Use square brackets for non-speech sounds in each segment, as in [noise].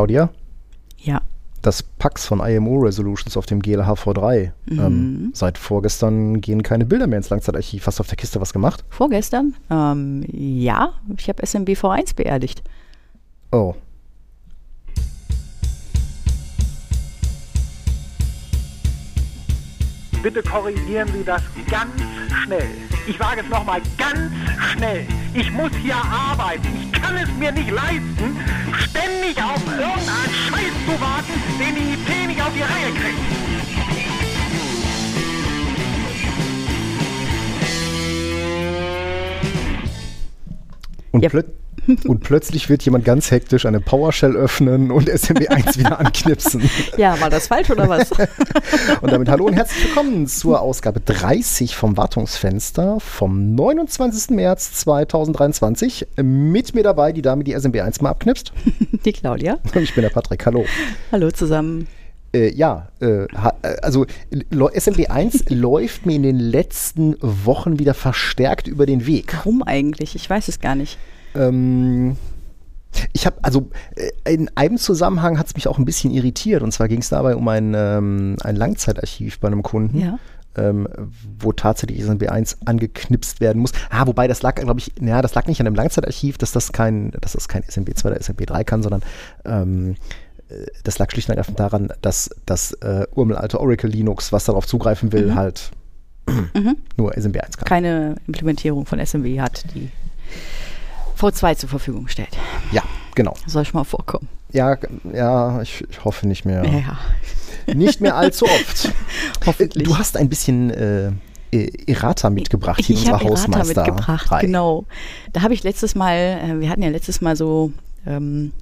Claudia, Ja. das Pax von IMO Resolutions auf dem GLHV3. Ähm, seit vorgestern gehen keine Bilder mehr ins Langzeitarchiv. Hast du auf der Kiste was gemacht? Vorgestern? Ähm, ja, ich habe SMB V1 beerdigt. Oh. Bitte korrigieren Sie das ganz schnell. Ich sage es nochmal ganz schnell. Ich muss hier arbeiten. Ich kann es mir nicht leisten, ständig auf irgendeinen Scheiß zu warten, den die IT nicht auf die Reihe kriegt. Und, Ja. plöt und plötzlich wird jemand ganz hektisch eine PowerShell öffnen und SMB1 wieder anknipsen. Ja, war das falsch oder was? [laughs] Und damit hallo und herzlich willkommen zur Ausgabe 30 vom Wartungsfenster vom 29. März 2023. Mit mir dabei die Dame, die SMB1 mal abknipst. Die Claudia. Und [laughs] ich bin der Patrick. Hallo. Hallo zusammen. Äh, ja, äh, äh, also lo- SMB1 [laughs] läuft mir in den letzten Wochen wieder verstärkt über den Weg. Warum eigentlich? Ich weiß es gar nicht. Ähm, ich habe, also äh, in einem Zusammenhang hat es mich auch ein bisschen irritiert. Und zwar ging es dabei um ein, ähm, ein Langzeitarchiv bei einem Kunden. Ja. Ähm, wo tatsächlich SMB1 angeknipst werden muss. Ah, wobei das lag, glaube ich, ja, das lag nicht an dem Langzeitarchiv, dass das kein, dass das kein SMB2 oder SMB3 kann, sondern ähm, äh, das lag schlicht und ergreifend daran, dass das äh, urmelalte Oracle Linux, was darauf zugreifen will, halt nur SMB1 kann. Keine Implementierung von SMB hat, die V2 zur Verfügung stellt. Ja, genau. Soll schon mal vorkommen. Ja, ja, ich, ich hoffe nicht mehr. Ja, Nicht mehr allzu oft. [laughs] Hoffentlich. Du hast ein bisschen äh, äh, Errata mitgebracht hier ich unserer habe Errata Hausmeister. mitgebracht, genau. Da habe ich letztes Mal, äh, wir hatten ja letztes Mal so ähm,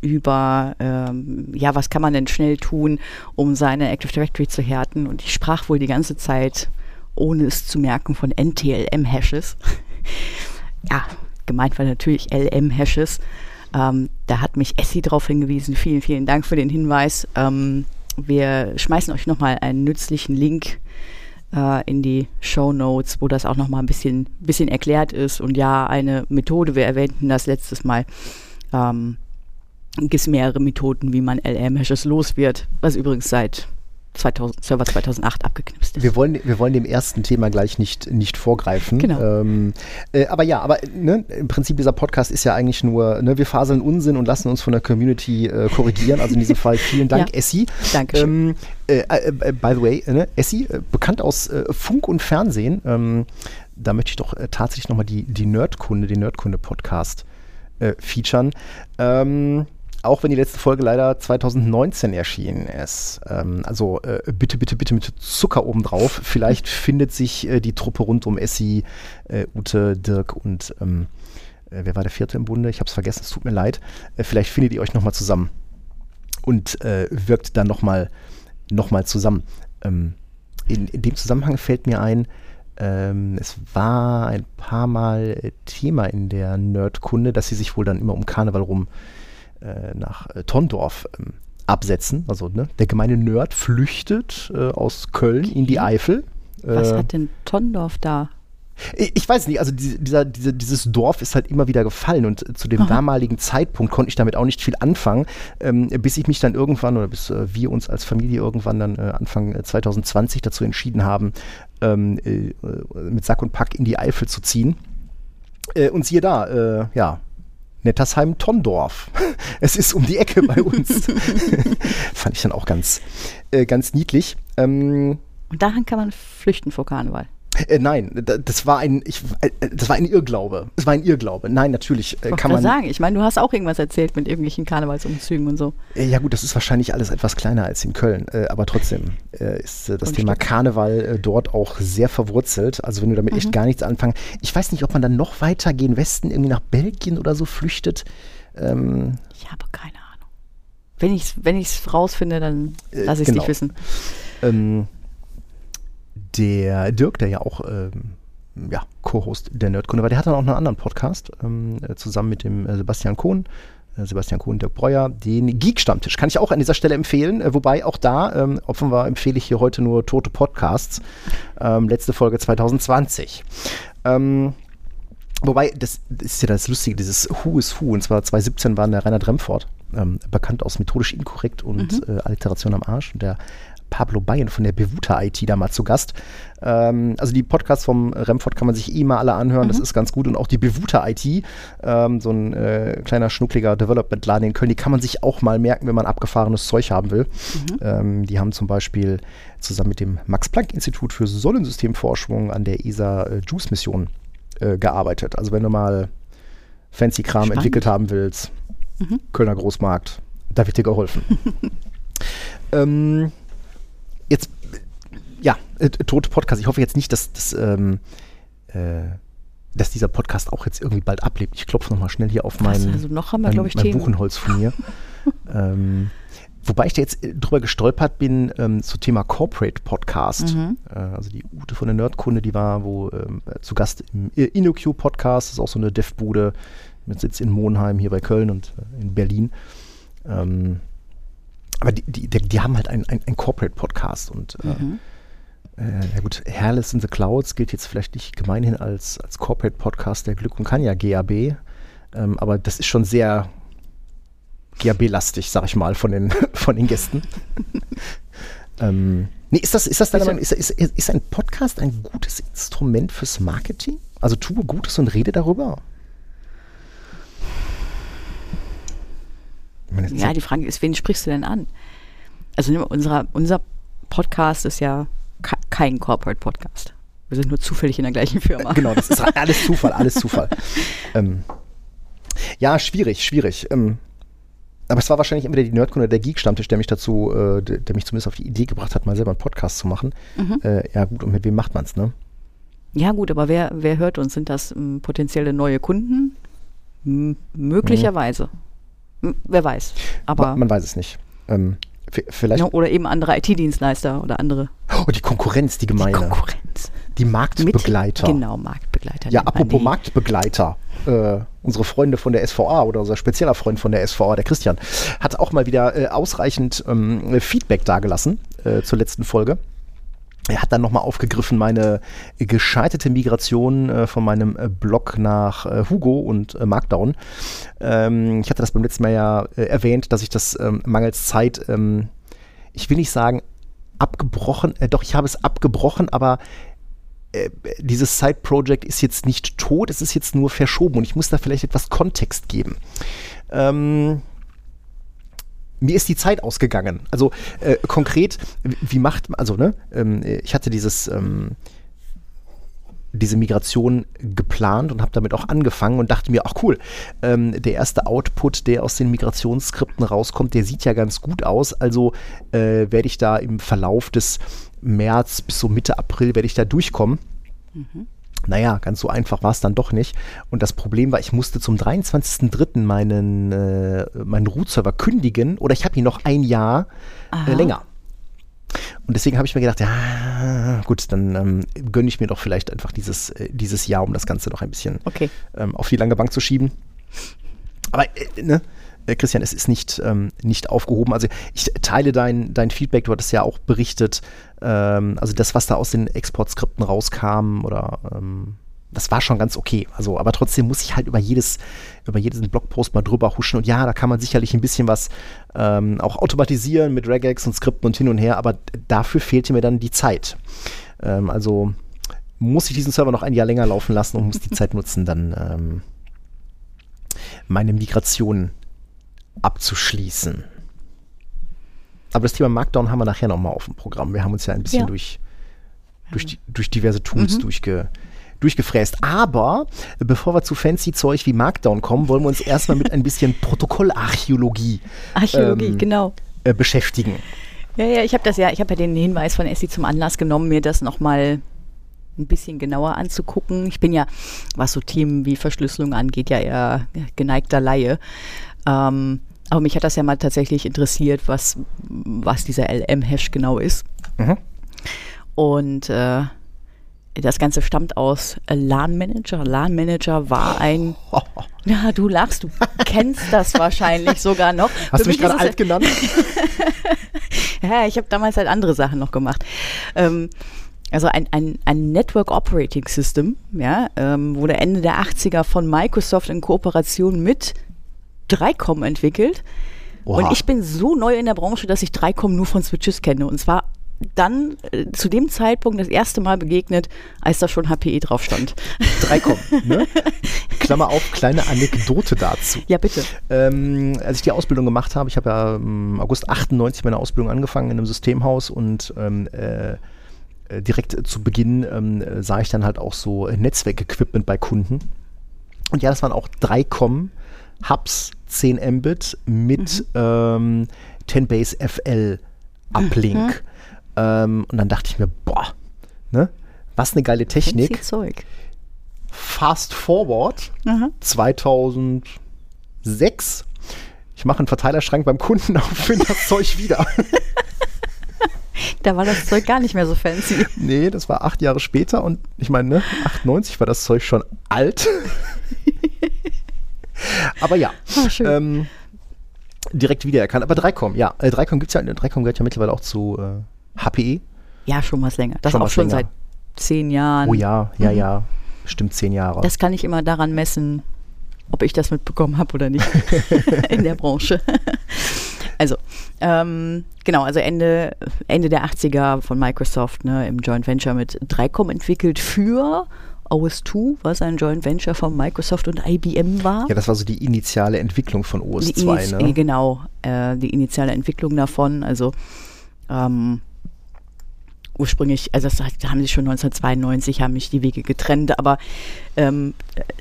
über, ähm, ja, was kann man denn schnell tun, um seine Active Directory zu härten. Und ich sprach wohl die ganze Zeit, ohne es zu merken, von NTLM-Hashes. [laughs] ja, gemeint war natürlich LM-Hashes. Ähm, da hat mich Essie darauf hingewiesen. Vielen, vielen Dank für den Hinweis. Ähm, wir schmeißen euch nochmal einen nützlichen Link äh, in die Show Notes, wo das auch nochmal ein bisschen, bisschen erklärt ist. Und ja, eine Methode, wir erwähnten das letztes Mal, ähm, gibt es mehrere Methoden, wie man LM-Hashes los wird, was übrigens seit 2000, Server 2008 abgeknipst ist. Wir wollen, wir wollen dem ersten Thema gleich nicht, nicht vorgreifen. Genau. Ähm, äh, aber ja, aber ne, im Prinzip dieser Podcast ist ja eigentlich nur, ne, wir faseln Unsinn und lassen uns von der Community äh, korrigieren. Also in diesem Fall vielen [laughs] Dank, Ja. Essi. Dankeschön. Ähm, äh, äh, äh, by the way, ne, Essi, äh, bekannt aus Funk und Fernsehen. Ähm, da möchte ich doch tatsächlich nochmal die, die Nerdkunde, den Nerdkunde-Podcast featuren. Ähm, auch wenn die letzte Folge leider 2019 erschienen ist. Ähm, also äh, bitte, bitte, bitte mit Zucker obendrauf. Vielleicht [laughs] findet sich äh, die Truppe rund um Essi, äh, Ute, Dirk und ähm, äh, wer war der vierte im Bunde? Ich habe es vergessen, es tut mir leid. Äh, vielleicht findet ihr euch nochmal zusammen und äh, wirkt dann nochmal noch mal zusammen. Ähm, in, in dem Zusammenhang fällt mir ein, ähm, es war ein paar Mal Thema in der Nerdkunde, dass sie sich wohl dann immer um Karneval rum nach äh, Tondorf ähm, absetzen. Also ne, der gemeine Nerd flüchtet äh, aus Köln in die Eifel. was Äh, hat denn Tondorf da? ich weiß nicht, also diese, dieser, diese, dieses Dorf ist halt immer wieder gefallen und äh, zu dem Aha. damaligen Zeitpunkt konnte ich damit auch nicht viel anfangen, ähm, bis ich mich dann irgendwann oder bis äh, wir uns als Familie irgendwann dann äh, Anfang äh, 2020 dazu entschieden haben, ähm, äh, äh, mit Sack und Pack in die Eifel zu ziehen. Äh, und siehe da, äh, ja, Nettersheim-Tondorf. [laughs] Es ist um die Ecke bei uns. [laughs] Fand ich dann auch ganz, äh, ganz niedlich. Ähm, Und daran kann man flüchten vor Karneval. Äh, nein, da- das war ein, ich, äh, das war ein Irrglaube. Es war ein Irrglaube. Nein, natürlich äh, Ich kann man. sagen, ich meine, du hast auch irgendwas erzählt mit irgendwelchen Karnevalsumzügen und so. Äh, ja gut, das ist wahrscheinlich alles etwas kleiner als in Köln, äh, aber trotzdem äh, ist das Und Thema stimmt. Karneval dort auch sehr verwurzelt. Also wenn du damit Mhm. echt gar nichts anfangen. Ich weiß nicht, ob man dann noch weiter gen Westen irgendwie nach Belgien oder so flüchtet. Ähm, Ich habe keine Ahnung. Wenn ich es wenn ich's rausfinde, dann lasse ich es genau. dich wissen. ähm, der Dirk, der ja auch ähm, ja, Co-Host der Nerdkunde war, der hat dann auch einen anderen Podcast ähm, äh, zusammen mit dem äh, Sebastian Kohn. Äh, Sebastian Kohn, Dirk Breuer, den Geek-Stammtisch. Kann ich auch an dieser Stelle empfehlen, wobei auch da, ähm, offenbar empfehle ich hier heute nur tote Podcasts. Ähm, letzte Folge 2020. Ähm, Wobei, das, das ist ja das Lustige, dieses Who is Who, und zwar 2017 war der Rainer Dremfort ähm, bekannt aus methodisch inkorrekt und Mhm. äh, Alliteration am Arsch. Und der Pablo Bayen von der Bewuta IT da mal zu Gast. Ähm, also die Podcasts vom Remford kann man sich eh mal alle anhören, Mhm. das ist ganz gut. Und auch die Bewuta IT, ähm, so ein äh, kleiner schnuckliger Development-Laden in Köln, die kann man sich auch mal merken, wenn man abgefahrenes Zeug haben will. Mhm. Ähm, die haben zum Beispiel zusammen mit dem Max-Planck-Institut für Sonnensystemforschung an der ESA äh, JUICE-Mission äh, gearbeitet. Also wenn du mal fancy Kram Spannend. entwickelt haben willst, Mhm. Kölner Großmarkt, da wird dir geholfen. [laughs] ähm, jetzt, ja, äh, tote Podcast. Ich hoffe jetzt nicht, dass, dass, ähm, äh, dass dieser Podcast auch jetzt irgendwie bald ablebt. Ich klopfe nochmal schnell hier auf meinen also noch haben wir, mein, ich, mein Themen. Buchenholz von mir. [laughs] ähm, wobei ich da jetzt äh, drüber gestolpert bin ähm, zum Thema Corporate Podcast. Mhm. Äh, also die Ute von der Nerdkunde, die war wo ähm, äh, zu Gast im äh, InnoQ Podcast. Das ist auch so eine Dev-Bude mit Sitz in Monheim hier bei Köln und äh, in Berlin. Ähm, aber die, die, die, haben halt einen ein Corporate Podcast und äh, Mhm. äh, ja gut, Hairless in the Clouds gilt jetzt vielleicht nicht gemeinhin als, als Corporate Podcast der Glück und Kanja GAB, ähm, aber das ist schon sehr GAB-lastig, sag ich mal, von den, [laughs] von den Gästen. [laughs] ähm, nee, ist das, ist das deine? Meinung, ist, ist, ist ein Podcast ein gutes Instrument fürs Marketing? Also tue Gutes und rede darüber? Ich meine, das ist Ja, die Frage ist, wen sprichst du denn an? Also unserer, unser Podcast ist ja ke- kein Corporate Podcast. Wir sind nur zufällig in der gleichen Firma. Genau, das ist [laughs] alles Zufall, alles Zufall. ähm, ja, schwierig, schwierig. Ähm, aber es war wahrscheinlich entweder die Nerdkunde oder der Geek-Stammtisch, der mich dazu, äh, der, mich zumindest auf die Idee gebracht hat, mal selber einen Podcast zu machen. Mhm. Äh, ja, gut, und mit wem macht man es, ne? Ja gut, aber wer, wer hört uns? Sind das ähm, potenzielle neue Kunden? M möglicherweise. M wer weiß. Aber man, man weiß es nicht. Ähm, vielleicht. ja, oder eben andere IT-Dienstleister oder andere Oh, die Konkurrenz, die gemeine. Die, Konkurrenz. Marktbegleiter. Genau, Marktbegleiter. Ja, apropos die. Marktbegleiter. Äh, unsere Freunde von der SVA oder unser spezieller Freund von der SVA, der Christian, hat auch mal wieder äh, ausreichend ähm, Feedback dagelassen äh, zur letzten Folge. Er hat dann nochmal aufgegriffen meine äh, gescheiterte Migration äh, von meinem äh, Blog nach äh, Hugo und äh, Markdown. Ähm, ich hatte das beim letzten Mal ja äh, erwähnt, dass ich das ähm, mangels Zeit, ähm, ich will nicht sagen abgebrochen, doch ich habe es abgebrochen, aber dieses Side-Project ist jetzt nicht tot, es ist jetzt nur verschoben und ich muss da vielleicht etwas Kontext geben. Ähm, mir ist die Zeit ausgegangen. Also äh, konkret, wie, macht man, also ne, ähm, ich hatte dieses, ähm, diese Migration geplant und habe damit auch angefangen und dachte mir, ach cool, ähm, der erste Output, der aus den Migrationsskripten rauskommt, der sieht ja ganz gut aus. Also äh, werde ich da im Verlauf des März bis so Mitte April werde ich da durchkommen. Naja, ganz so einfach war es dann doch nicht. Und das Problem war, ich musste zum 23.03. meinen, äh, meinen Root-Server kündigen oder ich habe ihn noch ein Jahr äh, länger. Und deswegen habe ich mir gedacht, ja, gut, dann ähm, gönne ich mir doch vielleicht einfach dieses, äh, dieses Jahr, um das Ganze noch ein bisschen Okay. ähm, auf die lange Bank zu schieben. Aber, äh, ne, äh, Christian, es ist nicht, ähm, nicht aufgehoben. Also ich teile dein, dein Feedback, du hattest ja auch berichtet, ähm, also das, was da aus den Exportskripten rauskam oder ähm, das war schon ganz okay. Also, aber trotzdem muss ich halt über jedes, über jeden Blogpost mal drüber huschen. Und ja, da kann man sicherlich ein bisschen was ähm, auch automatisieren mit Regex und Skripten und hin und her, aber dafür fehlte mir dann die Zeit. Ähm, also muss ich diesen Server noch ein Jahr länger laufen lassen und muss die Zeit nutzen, dann ähm, meine Migration abzuschließen. Aber das Thema Markdown haben wir nachher nochmal auf dem Programm. Wir haben uns ja ein bisschen Ja. durch, durch, die, durch diverse Tools durchge, durchgefräst. Aber äh, bevor wir zu fancy Zeug wie Markdown kommen, wollen wir uns [laughs] erstmal mit ein bisschen Protokollarchäologie Archäologie, ähm, genau. äh, beschäftigen. Ja, ja, ich habe das ja, ich habe ja den Hinweis von Essi zum Anlass genommen, mir das nochmal ein bisschen genauer anzugucken. Ich bin ja, was so Themen wie Verschlüsselung angeht, ja eher geneigter Laie. Ähm, aber mich hat das ja mal tatsächlich interessiert, was, was dieser LM-Hash genau ist. Mhm. Und äh, das Ganze stammt aus LAN Manager. LAN Manager war ein, [laughs] ja, du lachst, du kennst das wahrscheinlich sogar noch. Hast Für du mich mich gerade alt genannt? [laughs] ja, ich habe damals halt andere Sachen noch gemacht. Ähm, also ein, ein, ein Network Operating System, ja, ähm, wurde Ende der 80er von Microsoft in Kooperation mit 3Com entwickelt. Oha. Und ich bin so neu in der Branche, dass ich 3Com nur von Switches kenne. Und zwar dann äh, zu dem Zeitpunkt das erste Mal begegnet, als da schon HPE drauf stand. [laughs] 3Com, ne? Klammer auf, kleine Anekdote dazu. Ja, bitte. Ähm, als ich die Ausbildung gemacht habe, ich habe ja im August 98 meine Ausbildung angefangen in einem Systemhaus und ähm, äh, äh, direkt zu Beginn ähm, äh, sah ich dann halt auch so Netzwerkequipment bei Kunden. Und ja, das waren auch 3Com Hubs 10 Mbit mit ähm, 10-Base FL Uplink. Ähm, und dann dachte ich mir, boah, ne? Was eine geile Technik. Fancy Zeug. Fast forward Aha. 2006. Ich mache einen Verteilerschrank beim Kunden [laughs] auf, finde das Zeug wieder. [laughs] Da war das Zeug gar nicht mehr so fancy. nee, das war acht Jahre später und ich meine, ne, 98 war das Zeug schon alt. [laughs] Aber ja, Ah, schön. ähm, direkt wiedererkannt. Aber 3Com, ja, äh, 3Com gibt's ja, 3Com gehört ja mittlerweile auch zu äh, HPE. Ja, schon was länger. Das Schon auch schon länger. seit zehn Jahren. Oh ja, ja, ja, bestimmt zehn Jahre. Das kann ich immer daran messen, ob ich das mitbekommen habe oder nicht [laughs] in der Branche. Also, ähm, genau, also Ende, Ende der 80er von Microsoft ne, im Joint Venture mit 3Com entwickelt für OS2, was ein Joint Venture von Microsoft und IBM war. ja, das war so die initiale Entwicklung von die OS2, Iniz- ne? Genau, äh, die initiale Entwicklung davon. Also ähm, ursprünglich, also das, haben sie schon 1992, haben mich die Wege getrennt, aber ähm,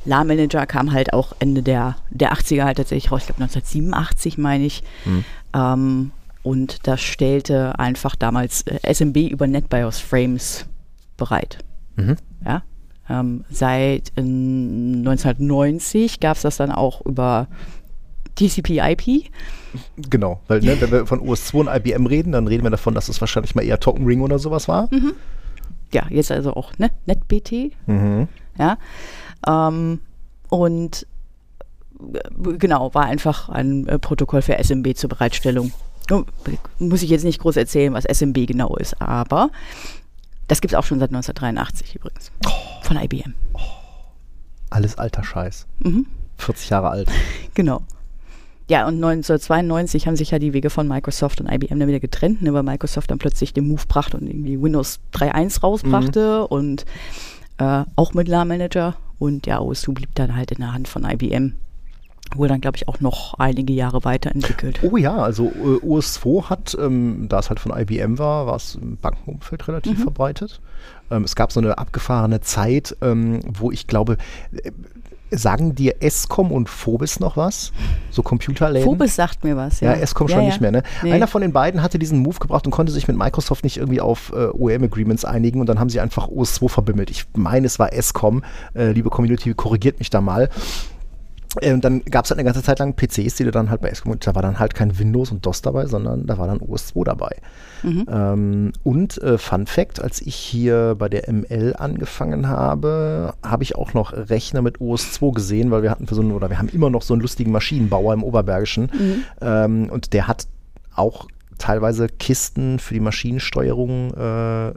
La Manager kam halt auch Ende der, der 80er halt tatsächlich raus, ich glaube 1987 meine ich. Hm. Ähm, und das stellte einfach damals äh, SMB über NetBIOS Frames bereit. Mhm. Ja. Ähm, seit äh, 1990 gab es das dann auch über TCP/IP. Genau, weil ne, wenn wir von OS2 und IBM reden, dann reden wir davon, dass es wahrscheinlich mal eher Token Ring oder sowas war. Ja, jetzt also auch ne? NetBT. Mhm. Ja. Ähm, und äh, genau, war einfach ein äh, Protokoll für SMB zur Bereitstellung. Muss ich jetzt nicht groß erzählen, was SMB genau ist, aber das gibt es auch schon seit 1983 übrigens. Von IBM. Alles alter Scheiß. Mhm. 40 Jahre alt. [laughs] Genau. Ja, und 1992 haben sich ja die Wege von Microsoft und IBM dann wieder getrennt, ne, weil Microsoft dann plötzlich den Move brachte und irgendwie Windows 3.1 rausbrachte und äh, auch mit LAN Manager. Und ja, OS2 blieb dann halt in der Hand von IBM. Wurde dann, glaube ich, auch noch einige Jahre weiterentwickelt. Oh ja, also äh, OS2 hat, ähm, da es halt von IBM war, war es im Bankenumfeld relativ verbreitet. Ähm, es gab so eine abgefahrene Zeit, ähm, wo ich glaube, äh, sagen dir Escom und Phobis noch was? So Computerläden? Phobis sagt mir was, ja. Ja, Escom schon nicht mehr, ne? Nee. Einer von den beiden hatte diesen Move gebracht und konnte sich mit Microsoft nicht irgendwie auf äh, OEM-Agreements einigen und dann haben sie einfach OS2 verbimmelt. Ich meine, es war Escom. Äh, liebe Community, korrigiert mich da mal. Äh, Und dann gab es halt eine ganze Zeit lang PCs, die du dann halt bei und da war dann halt kein Windows und DOS dabei, sondern da war dann OS2 dabei. Ähm, und äh, Fun Fact, als ich hier bei der ML angefangen habe, habe ich auch noch Rechner mit OS2 gesehen, weil wir hatten für so einen, oder wir haben immer noch so einen lustigen Maschinenbauer im Oberbergischen. Ähm, und der hat auch teilweise Kisten für die Maschinensteuerung äh,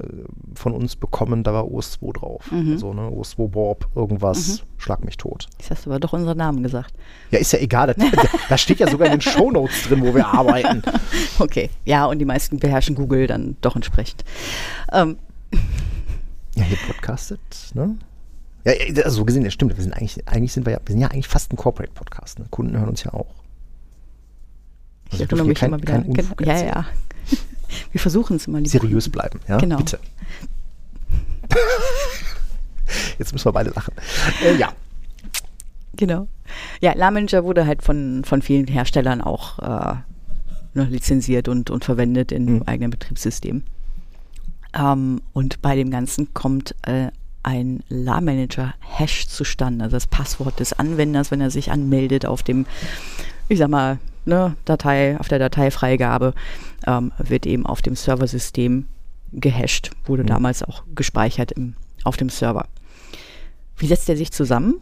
von uns bekommen, da war OS2 drauf. Also ne, OS2 Borb, irgendwas, schlag mich tot. Jetzt hast du aber doch unseren Namen gesagt. Ja, ist ja egal, da, [laughs] da steht ja sogar in den Shownotes drin, wo wir arbeiten. [laughs] Okay, ja, und die meisten beherrschen Google dann doch entsprechend. Ähm, Ja, hier podcastet, ne? Ja, also so gesehen, das stimmt. Wir sind eigentlich, eigentlich sind wir ja, wir sind ja eigentlich fast ein Corporate-Podcast. Ne? Kunden hören uns ja auch. Ich Also erinnere dürft ihr mich kein- immer wieder. kein Unfug Genau, ja, ja. [laughs] Wir versuchen es immer. Seriös Kunden. bleiben, ja? Genau. Bitte. [laughs] Jetzt müssen wir beide lachen. Äh, ja. Genau. Ja, LAN Manager wurde halt von, von vielen Herstellern auch äh, ne, lizenziert und, und verwendet in Mhm. eigenen Betriebssystemen. Ähm, und bei dem Ganzen kommt äh, ein LAN Manager Hash zustande, also das Passwort des Anwenders, wenn er sich anmeldet auf dem, ich sag mal, ne, Datei, auf der Dateifreigabe, ähm, wird eben auf dem Serversystem gehasht, wurde Mhm. damals auch gespeichert im, auf dem Server. Wie setzt er sich zusammen?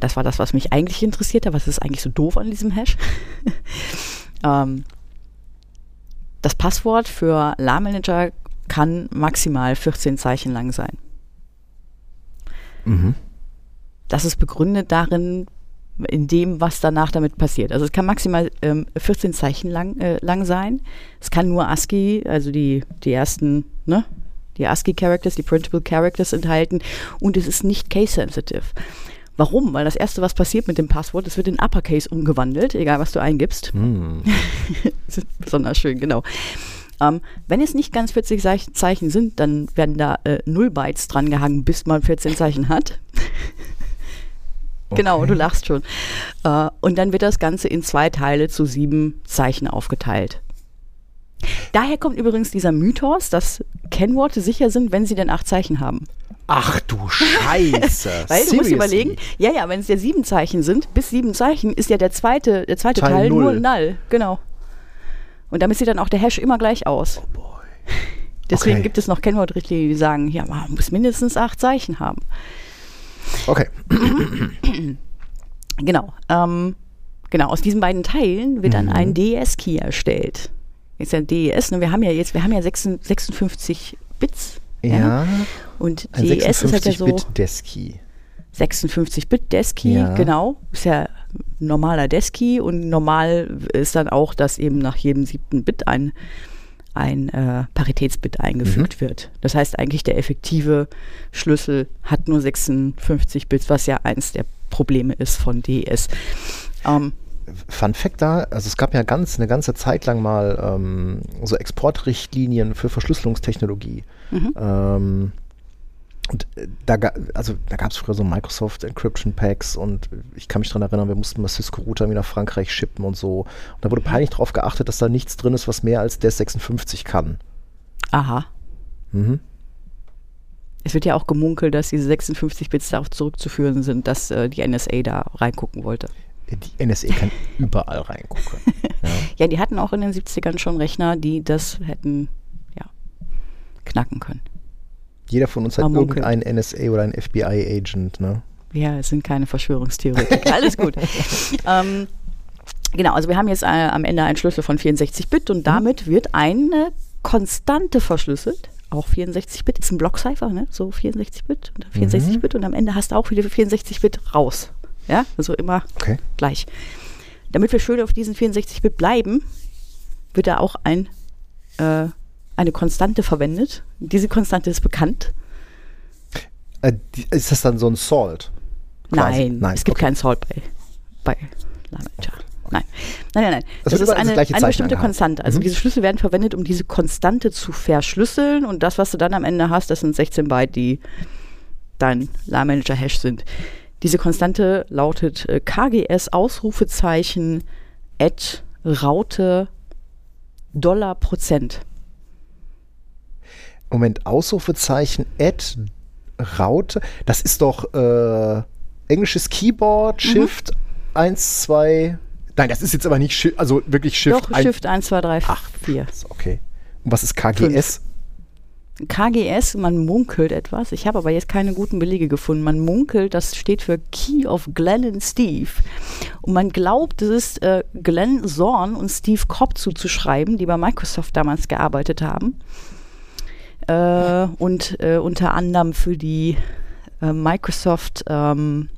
Das war das, was mich eigentlich interessierte. Was ist eigentlich so doof an diesem Hash? [laughs] ähm, das Passwort für LAN-Manager kann maximal 14 Zeichen lang sein. Mhm. Das ist begründet darin, in dem, was danach damit passiert. Also es kann maximal ähm, 14 Zeichen lang, äh, lang sein. Es kann nur ASCII, also die, die ersten, ne? Die ASCII-Characters, die Printable Characters enthalten und es ist nicht case-sensitive. Warum? Weil das erste, was passiert mit dem Passwort, es wird in Uppercase umgewandelt, egal was du eingibst. Hm. [laughs] besonders schön, genau. Ähm, wenn es nicht ganz 40 Zeich- Zeichen sind, dann werden da äh, 0 Bytes dran gehangen, bis man 14 Zeichen hat. [laughs] Genau, du lachst schon. Äh, und dann wird das Ganze in zwei Teile zu sieben Zeichen aufgeteilt. Daher kommt übrigens dieser Mythos, dass Kennworte sicher sind, wenn sie denn acht Zeichen haben. Ach du Scheiße. [laughs] Weil du musst überlegen, ja, ja, wenn es ja sieben Zeichen sind, bis sieben Zeichen ist ja der zweite, der zweite Teil Teil, nur null. null. Genau. Und damit sieht dann auch der Hash immer gleich aus. Oh boy. Deswegen Okay. gibt es noch Kennwortrichtlinien, die sagen, ja, man muss mindestens acht Zeichen haben. Okay. [clears throat] Genau. Ähm, genau, aus diesen beiden Teilen wird dann Mhm. ein DES-Key erstellt. Jetzt ja DES, ne, wir haben ja jetzt, wir haben ja 56 56 Bits. Ja. Und Ein DES ist halt ja so 56-Bit Desky. 56 Bit Desky, Ja. genau. Ist ja normaler Desky und normal ist dann auch, dass eben nach jedem siebten Bit ein, ein äh, Paritätsbit eingefügt wird. Das heißt eigentlich, der effektive Schlüssel hat nur 56 Bits, was ja eins der Probleme ist von DES. Ähm, Fun Fact da, also es gab ja ganz eine ganze Zeit lang mal ähm, so Exportrichtlinien für Verschlüsselungstechnologie. Mhm. Ähm, und äh, da, also, da gab es früher so Microsoft Encryption Packs und ich kann mich daran erinnern, wir mussten mal Cisco-Router wieder nach Frankreich shippen und so. Und da wurde peinlich darauf geachtet, dass da nichts drin ist, was mehr als DES 56 kann. aha. Mhm. Es wird ja auch gemunkelt, dass diese 56 Bits darauf zurückzuführen sind, dass äh, die NSA da reingucken wollte. Die NSA kann [laughs] überall reingucken. Ja. [laughs] Ja, die hatten auch in den 70ern schon Rechner, die das hätten ja, knacken können. Jeder von uns hat Mal munkeln. irgendeinen NSA oder einen FBI-Agent, ne? Wir sind keine Verschwörungstheoretiker. [laughs] Alles gut. ähm, genau, also wir haben jetzt äh, am Ende einen Schlüssel von 64 Bit und damit wird eine Konstante verschlüsselt. Auch 64 Bit ist ein Blockcipher, ne? So 64 Bit und dann 64 Mhm. Bit und am Ende hast du auch wieder 64 Bit raus. Ja, also immer Okay. gleich. Damit wir schön auf diesen 64 Bit bleiben, wird da auch ein, äh, eine Konstante verwendet. Diese Konstante ist bekannt. Äh, die, ist das dann so ein Salt? Quasi. Nein, Nein, es gibt okay. keinen Salt bei, bei Lamager. Nein. Nein, nein, nein. Das Das, ist eine, eine Zeichen bestimmte angehabt. Konstante. Also Mhm. diese Schlüssel werden verwendet, um diese Konstante zu verschlüsseln und das, was du dann am Ende hast, das sind 16 Byte, die dein LAManager-Hash sind. Diese Konstante lautet äh, KGS Ausrufezeichen at Raute Dollar Prozent. Moment, Ausrufezeichen, Add, Raute. Das ist doch äh, englisches Keyboard, Mhm. Shift 1, 2. Nein, das ist jetzt aber nicht Shift, also wirklich Shift Doch, ein- Shift 1, 2, 3, Ach, 4. Okay. Und was ist KGS? KGS, man munkelt etwas. Ich habe aber jetzt keine guten Belege gefunden. Man munkelt, das steht für Key of Glenn and Steve. Und man glaubt, es ist äh, Glenn Zorn und Steve Cobb zuzuschreiben, die bei Microsoft damals gearbeitet haben. Äh, und äh, unter anderem für die äh, Microsoft ähm,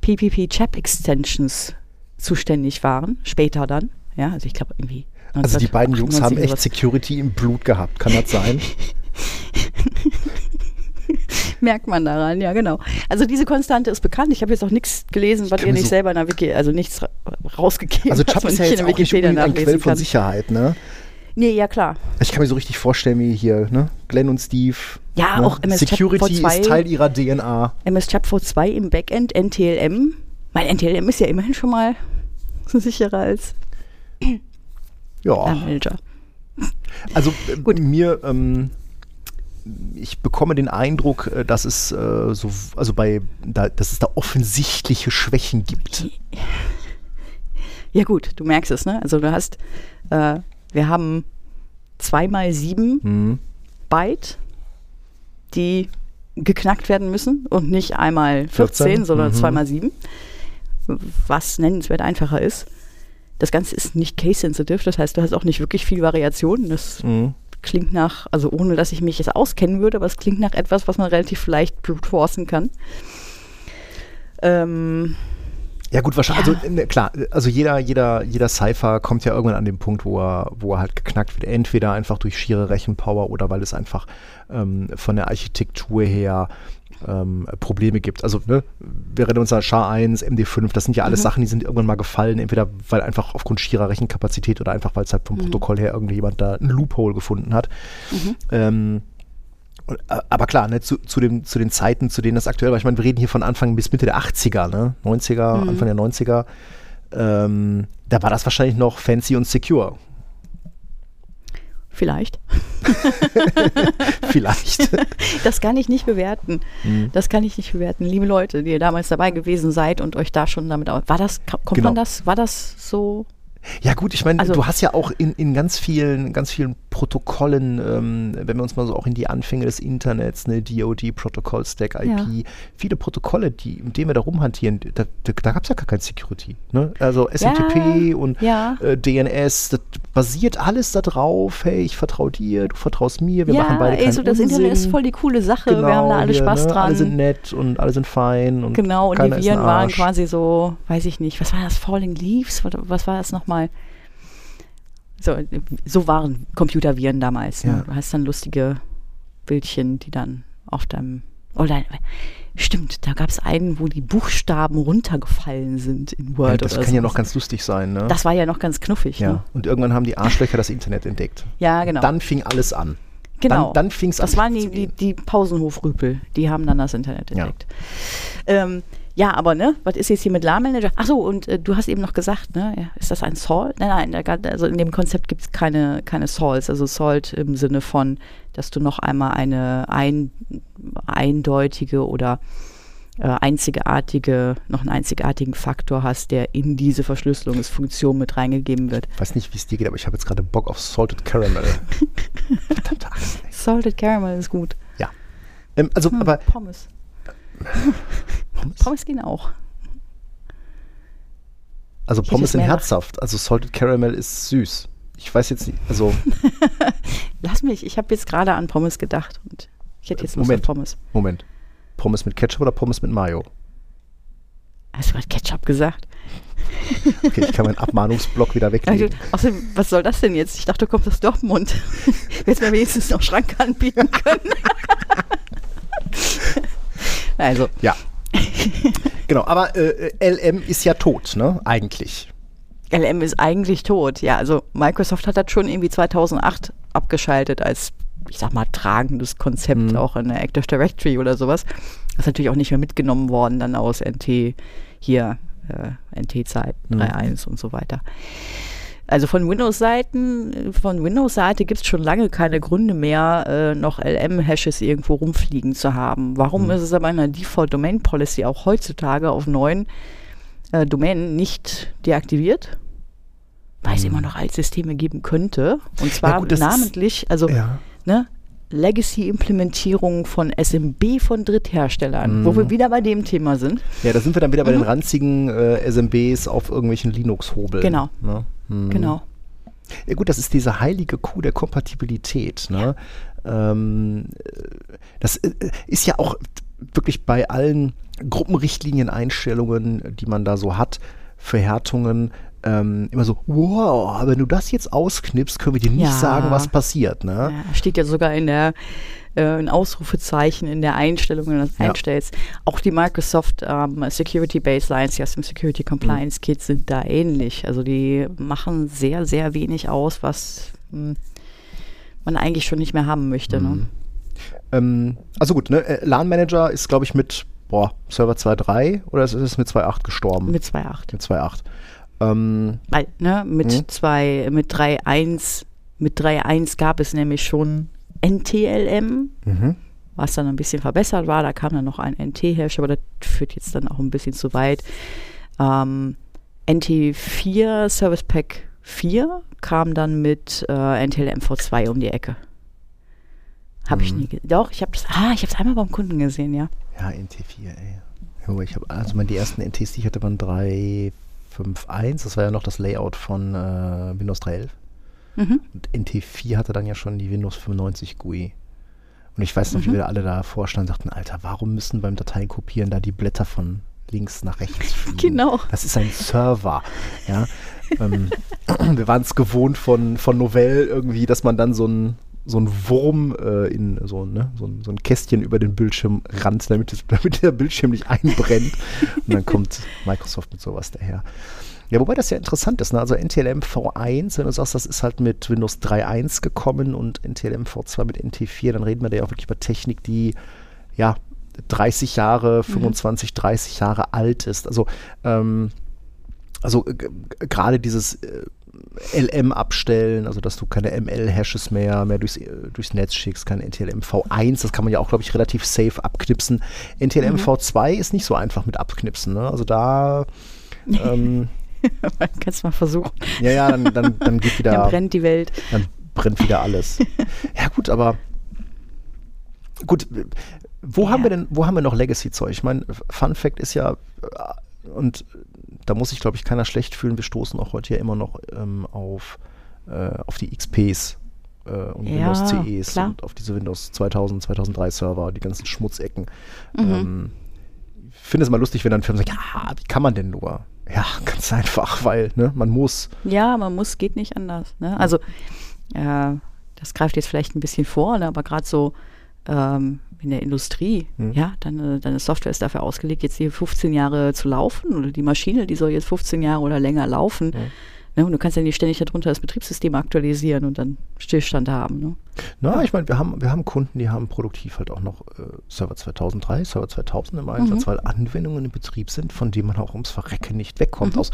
PPP Chap Extensions zuständig waren. Später dann. Ja, also ich glaube irgendwie. Also die beiden Jungs haben 1998 oder echt. Security im Blut gehabt. Kann das sein? [laughs] Merkt man daran, ja genau. Also diese Konstante ist bekannt. Ich habe jetzt auch nichts gelesen, was ihr nicht so- selber in der Wiki, also nichts ra rausgegeben Also was Chubb man ist ja nicht jetzt in auch nicht Quelle nachlesen von. Sicherheit, ne? Nee, ja klar. Ich kann mir so richtig vorstellen, wie hier, ne? Glenn und Steve. Ja, ne? auch MS Security Chat ist Teil ihrer DNA. MS Chat V2 im Backend, NTLM. Mein NTLM ist ja immerhin schon mal [laughs] sicherer als [clears throat] Ja. Manager. Also [laughs] äh, Gut. mir, ähm, ich bekomme den Eindruck, äh, dass es äh, so, also bei, da, dass es da offensichtliche Schwächen gibt. Ja gut, du merkst es, ne? Also du hast, äh, wir haben zweimal sieben Hm. Byte, die geknackt werden müssen und nicht einmal 14, 14, sondern mhm. zweimal 7, was nennenswert einfacher ist. Das Ganze ist nicht case-sensitive, das heißt, du hast auch nicht wirklich viel Variation. Das Mhm. klingt nach, also ohne dass ich mich jetzt auskennen würde, aber es klingt nach etwas, was man relativ leicht brute forcen kann. Ähm, Ja gut, wahrscheinlich, ja. also ne, klar, also jeder, jeder, jeder Cypher kommt ja irgendwann an den Punkt, wo er, wo er halt geknackt wird. Entweder einfach durch schiere Rechenpower oder weil es einfach ähm, von der Architektur her ähm, Probleme gibt. Also ne, wir reden uns an SHA-1, MD5, das sind ja alles mhm. Sachen, die sind irgendwann mal gefallen, entweder weil einfach aufgrund schierer Rechenkapazität oder einfach weil es halt vom mhm. Protokoll her irgendjemand da ein Loophole gefunden hat. Mhm. Ähm, äh, aber klar, ne, zu, zu, dem, zu den Zeiten, zu denen das aktuell war, ich meine, wir reden hier von Anfang bis Mitte der 80er, ne? 90er, mhm. Anfang der 90er. Ähm, da war das wahrscheinlich noch fancy und secure. Vielleicht. [laughs] Vielleicht. [laughs] Das kann ich nicht bewerten. Mhm. Das kann ich nicht bewerten. Liebe Leute, die ihr damals dabei gewesen seid und euch da schon damit. War das, kommt genau. man das, war das so ja gut, ich meine, also, du hast ja auch in, in ganz vielen, ganz vielen Protokollen, ähm, wenn wir uns mal so auch in die Anfänge des Internets, ne, DOD, Protocol, Stack IP, ja. viele Protokolle, die, mit denen wir da rumhantieren, da, da, da gab es ja gar kein Security. Ne? Also SMTP ja, und ja. Äh, DNS, das basiert alles darauf, hey, ich vertraue dir, du vertraust mir, wir machen beide ey, so das Unsinn. Internet ist voll die coole Sache, genau, wir haben da alle hier, Spaß ne? dran. Alle sind nett und alle sind fein. Und genau, und die Viren waren quasi so, weiß ich nicht, was war das, Falling Leaves, was war das nochmal? So, so waren Computerviren damals. Ne? Ja. Du hast dann lustige Bildchen, die dann auf deinem. Oder stimmt, da gab es einen, wo die Buchstaben runtergefallen sind in Word. Ja, das kann so. ja noch ganz lustig sein, ne? Das war ja noch ganz knuffig. Ja. Ne? Und irgendwann haben die Arschlöcher das Internet entdeckt. Ja, genau. Dann fing alles an. Genau. Dann, dann fing es an. Das waren die, die, die Pausenhofrüpel, die haben dann das Internet entdeckt. Ja. Ähm, ja, aber ne, was ist jetzt hier mit LAN-Manager? Achso, und äh, du hast eben noch gesagt, ne, ja, ist das ein Salt? Nein, nein, also in dem Konzept gibt es keine, keine Salts. Also Salt im Sinne von, dass du noch einmal eine ein, eindeutige oder äh, einzigartige, noch einen einzigartigen Faktor hast, der in diese Verschlüsselungsfunktion mit reingegeben wird. Ich weiß nicht, wie es dir geht, aber ich habe jetzt gerade Bock auf Salted Caramel. [laughs] Salted Caramel ist gut. Ja. Ähm, also, hm, aber. Pommes. Pommes? Pommes gehen auch. Also Pommes sind herzhaft, also Salted Caramel ist süß. Ich weiß jetzt nicht, also. [laughs] Lass mich, ich habe jetzt gerade an Pommes gedacht und ich hätte jetzt Moment, Pommes. Moment. Pommes mit Ketchup oder Pommes mit Mayo? Hast du gerade Ketchup gesagt? Okay, ich kann meinen Abmahnungsblock wieder wegnehmen. [laughs] Also, außerdem, was soll das denn jetzt? Ich dachte, du kommst aus Dortmund. [laughs] Jetzt mir wenigstens noch Schrank anbieten können. Also. Ja, genau, aber äh, LM ist ja tot, ne? Eigentlich. LM ist eigentlich tot, ja. Also Microsoft hat das schon irgendwie 2008 abgeschaltet als, ich sag mal, tragendes Konzept mhm. auch in der Active Directory oder sowas. Das ist natürlich auch nicht mehr mitgenommen worden dann aus NT hier, äh, NT-Zeit mhm. 3.1 und so weiter. Also von Windows-Seiten, von Windows-Seite gibt es schon lange keine Gründe mehr, äh, noch LM-Hashes irgendwo rumfliegen zu haben. Warum mhm. ist es aber in der Default-Domain-Policy auch heutzutage auf neuen äh, Domänen nicht deaktiviert? Weil es mhm. immer noch Altsysteme geben könnte. Und zwar ja, gut, namentlich, also ja. ne, Legacy-Implementierung von SMB von Drittherstellern, mhm. wo wir wieder bei dem Thema sind. Ja, da sind wir dann wieder mhm. bei den mhm. ranzigen äh, SMBs auf irgendwelchen Linux-Hobeln. Genau. Ne? Mhm. Genau. Ja gut, das ist diese heilige Kuh der Kompatibilität. Ne? Ja. Ähm, das äh, ist ja auch wirklich bei allen Gruppenrichtlinien-Einstellungen, die man da so hat, Verhärtungen, ähm, immer so, wow, wenn du das jetzt ausknippst, können wir dir nicht ja. sagen, was passiert. Ne? Ja, steht ja sogar in der äh, ein Ausrufezeichen in der Einstellung, wenn du das ja. einstellst. Auch die Microsoft ähm, Security Baselines, die aus dem Security Compliance mhm. Kit sind da ähnlich. Also die machen sehr, sehr wenig aus, was mh, hm, man eigentlich schon nicht mehr haben möchte. Ne? Mhm. Ne? Ähm, also gut, ne? Äh, LAN Manager ist, glaube ich, mit boah, Server 2.3 oder ist es mit 2.8 gestorben? Mit 2.8. Mit 2.8. Ähm, Weil, ne, mit hm? zwei, mit 3.1, mit 3.1 gab es nämlich schon NTLM, mhm. was dann ein bisschen verbessert war. Da kam dann noch ein NT-Hash, aber das führt jetzt dann auch ein bisschen zu weit. Ähm, NT4 Service Pack 4 kam dann mit äh, NTLM V2 um die Ecke. Habe mhm. ich nie gesehen. Doch, ich habe das, ah, ich es einmal beim Kunden gesehen, ja. Ja, NT4, ey. Ich habe, also meine, die ersten NTs, die ich hatte, waren 3.5.1. Das war ja noch das Layout von äh, Windows 3.11. Mhm. Und NT4 hatte dann ja schon die Windows 95 GUI. Und ich weiß noch, mhm. wie wir alle da vorstanden und sagten, Alter, warum müssen beim Dateikopieren da die Blätter von links nach rechts fliegen. Genau. Das ist ein Server. Ja. ähm, [clears throat] wir waren es gewohnt von, von Novell irgendwie, dass man dann so ein so ein Wurm äh, in so, ne, so, ein, so ein Kästchen über den Bildschirm rannt, damit, es, [laughs] damit der Bildschirm nicht einbrennt. Und dann kommt Microsoft mit sowas daher. Ja, wobei das ja interessant ist. Ne? Also NTLM V1, wenn du sagst, das ist halt mit Windows 3.1 gekommen und NTLM V2 mit NT4, dann reden wir da ja auch wirklich über Technik, die ja 30 Jahre, 25, mhm. 30 Jahre alt ist. Also, ähm, also gerade dieses äh, LM abstellen, also dass du keine ML-Hashes mehr, mehr durchs, durchs Netz schickst, kein NTLM V1, das kann man ja auch, glaube ich, relativ safe abknipsen. NTLM mhm. V2 ist nicht so einfach mit abknipsen, ne? Also da [laughs] ähm, Kannst mal versuchen. Ja, ja, dann, dann, dann geht wieder. [laughs] Dann brennt die Welt. Dann brennt wieder alles. [laughs] ja, gut, aber gut, wo ja. haben wir denn, wo haben wir noch Legacy-Zeug? Ich meine, Fun Fact ist ja, äh, und da muss sich, glaube ich, keiner schlecht fühlen. Wir stoßen auch heute ja immer noch ähm, auf, äh, auf die XPs äh, und ja, Windows CEs klar. und auf diese Windows 2000, 2003 Server, die ganzen Schmutzecken. Mhm. Ähm, ich finde es mal lustig, wenn dann Firmen sagen, ja, wie kann man denn nur? Ja, ganz einfach, weil ne, man muss. Ja, man muss, geht nicht anders. Ne? Also, äh, das greift jetzt vielleicht ein bisschen vor, ne, aber gerade so ähm, in der Industrie, hm. ja, deine, deine Software ist dafür ausgelegt, jetzt hier 15 Jahre zu laufen oder die Maschine, die soll jetzt 15 Jahre oder länger laufen. Hm. Ne, und du kannst ja nicht ständig darunter das Betriebssystem aktualisieren und dann Stillstand haben. Ne? Na, ja. ich meine, wir haben, wir haben Kunden, die haben produktiv halt auch noch äh, Server 2003, Server 2000 im Einsatz, mhm. weil Anwendungen im Betrieb sind, von denen man auch ums Verrecken nicht wegkommt, mhm. aus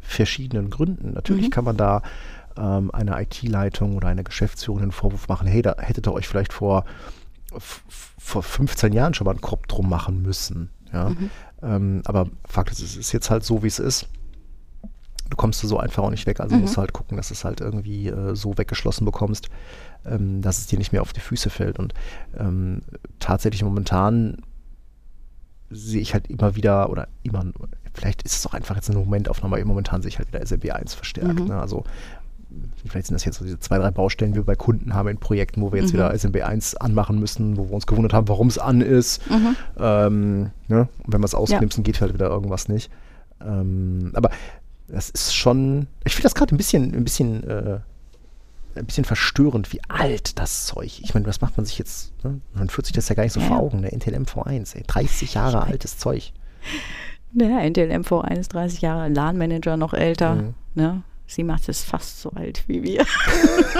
verschiedenen Gründen. Natürlich mhm. kann man da ähm, einer IT-Leitung oder einer Geschäftsführung einen Vorwurf machen, hey, da hättet ihr euch vielleicht vor vor 15 Jahren schon mal einen Kopf drum machen müssen. Ja? Mhm. Ähm, aber Fakt ist, es ist jetzt halt so, wie es ist. Du kommst so einfach auch nicht weg. Also mhm. musst du halt gucken, dass du es halt irgendwie äh, so weggeschlossen bekommst, ähm, dass es dir nicht mehr auf die Füße fällt. Und ähm, tatsächlich momentan sehe ich halt immer wieder, oder immer, vielleicht ist es auch einfach jetzt eine Momentaufnahme, momentan sehe ich halt wieder SMB 1 verstärkt. Mhm. Ne? Also vielleicht sind das jetzt so diese zwei, drei Baustellen, die wir bei Kunden haben in Projekten, wo wir jetzt mhm. wieder SMB 1 anmachen müssen, wo wir uns gewundert haben, warum es an ist. Mhm. Ähm, ne? Und wenn wir es ausknipsen, ja. geht halt wieder irgendwas nicht. Ähm, aber das ist schon, ich finde das gerade ein bisschen, ein bisschen, äh, ein bisschen verstörend, wie alt das Zeug. Ich meine, was macht man sich jetzt? Ne? Man führt sich das ja gar nicht so ja. vor Augen. Der Intel MV1, ey, 30 Jahre altes Zeug. Ja, Intel MV1, 30 Jahre, LAN-Manager noch älter. Mhm. Ne? Sie macht es fast so alt wie wir.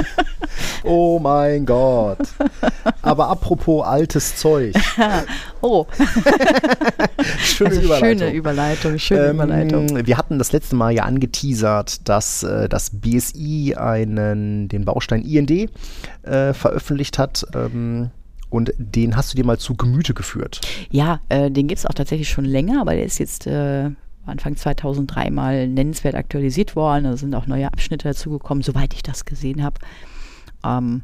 [laughs] oh mein Gott. Aber apropos altes Zeug. [laughs] oh. [laughs] schöne, also Überleitung. schöne Überleitung. Schöne ähm, Überleitung. Wir hatten das letzte Mal ja angeteasert, dass äh, das BSI einen, den Baustein IND äh, veröffentlicht hat. Ähm, und den hast du dir mal zu Gemüte geführt. Ja, äh, den gibt es auch tatsächlich schon länger, aber der ist jetzt äh, Anfang 2003 mal nennenswert aktualisiert worden. Da sind auch neue Abschnitte dazugekommen, soweit ich das gesehen habe. Ähm,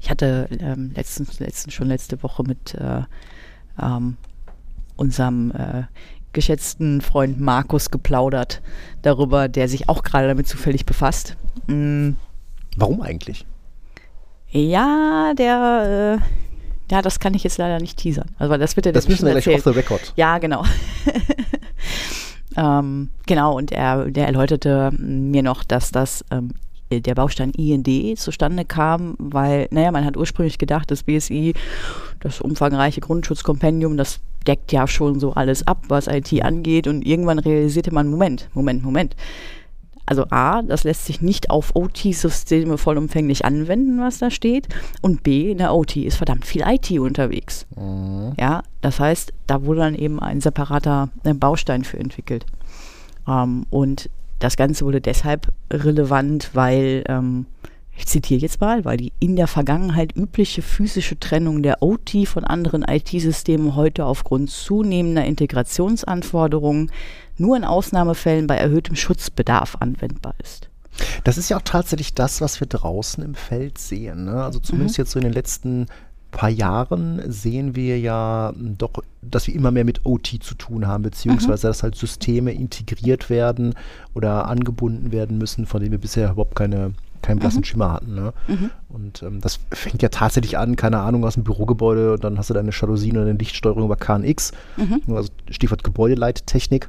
ich hatte ähm, letztens, letztens schon letzte Woche mit äh, ähm, unserem äh, geschätzten Freund Markus geplaudert darüber, der sich auch gerade damit zufällig befasst. Mhm. Warum eigentlich? Ja, der äh, ja, das kann ich jetzt leider nicht teasern. Also das wird er Das müssen wir gleich off the record. Ja, genau. [laughs] ähm, genau, und er, der erläuterte mir noch, dass das ähm, der Baustein IND zustande kam, weil, naja, man hat ursprünglich gedacht, das BSI, das umfangreiche Grundschutzkompendium, das deckt ja schon so alles ab, was IT angeht. Und irgendwann realisierte man, Moment, Moment, Moment. Also A, das lässt sich nicht auf OT-Systeme vollumfänglich anwenden, was da steht. Und B, in der OT ist verdammt viel IT unterwegs. Mhm. Ja, das heißt, da wurde dann eben ein separater äh, Baustein für entwickelt. Ähm, und das Ganze wurde deshalb relevant, weil ähm, ich zitiere jetzt mal, weil die in der Vergangenheit übliche physische Trennung der OT von anderen IT-Systemen heute aufgrund zunehmender Integrationsanforderungen nur in Ausnahmefällen bei erhöhtem Schutzbedarf anwendbar ist. Das ist ja auch tatsächlich das, was wir draußen im Feld sehen. Ne? Also zumindest mhm. jetzt so in den letzten paar Jahren sehen wir ja doch, dass wir immer mehr mit OT zu tun haben, beziehungsweise mhm. dass halt Systeme integriert werden oder angebunden werden müssen, von denen wir bisher überhaupt keine keinen blassen Schimmer hatten. Ne? Und ähm, das fängt ja tatsächlich an, keine Ahnung, aus dem Bürogebäude und dann hast du deine Jalousien oder eine Lichtsteuerung über KNX, also Stichwort Gebäudeleittechnik.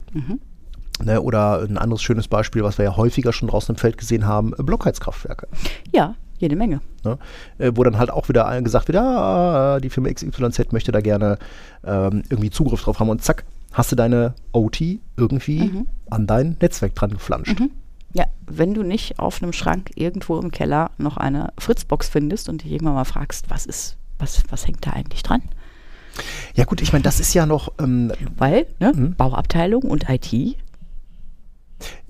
Ne, oder ein anderes schönes Beispiel, was wir ja häufiger schon draußen im Feld gesehen haben, äh, Blockheizkraftwerke. Ja, jede Menge. Ne? Äh, wo dann halt auch wieder allen gesagt wird, ja, die Firma XYZ möchte da gerne ähm, irgendwie Zugriff drauf haben und zack, hast du deine OT irgendwie an dein Netzwerk dran geflanscht. Ja, wenn du nicht auf einem Schrank irgendwo im Keller noch eine Fritzbox findest und dich irgendwann mal fragst, was ist, was, was hängt da eigentlich dran? Ja gut, ich meine, das ist ja noch, ähm, Weil, ne, Mhm. Bauabteilung und IT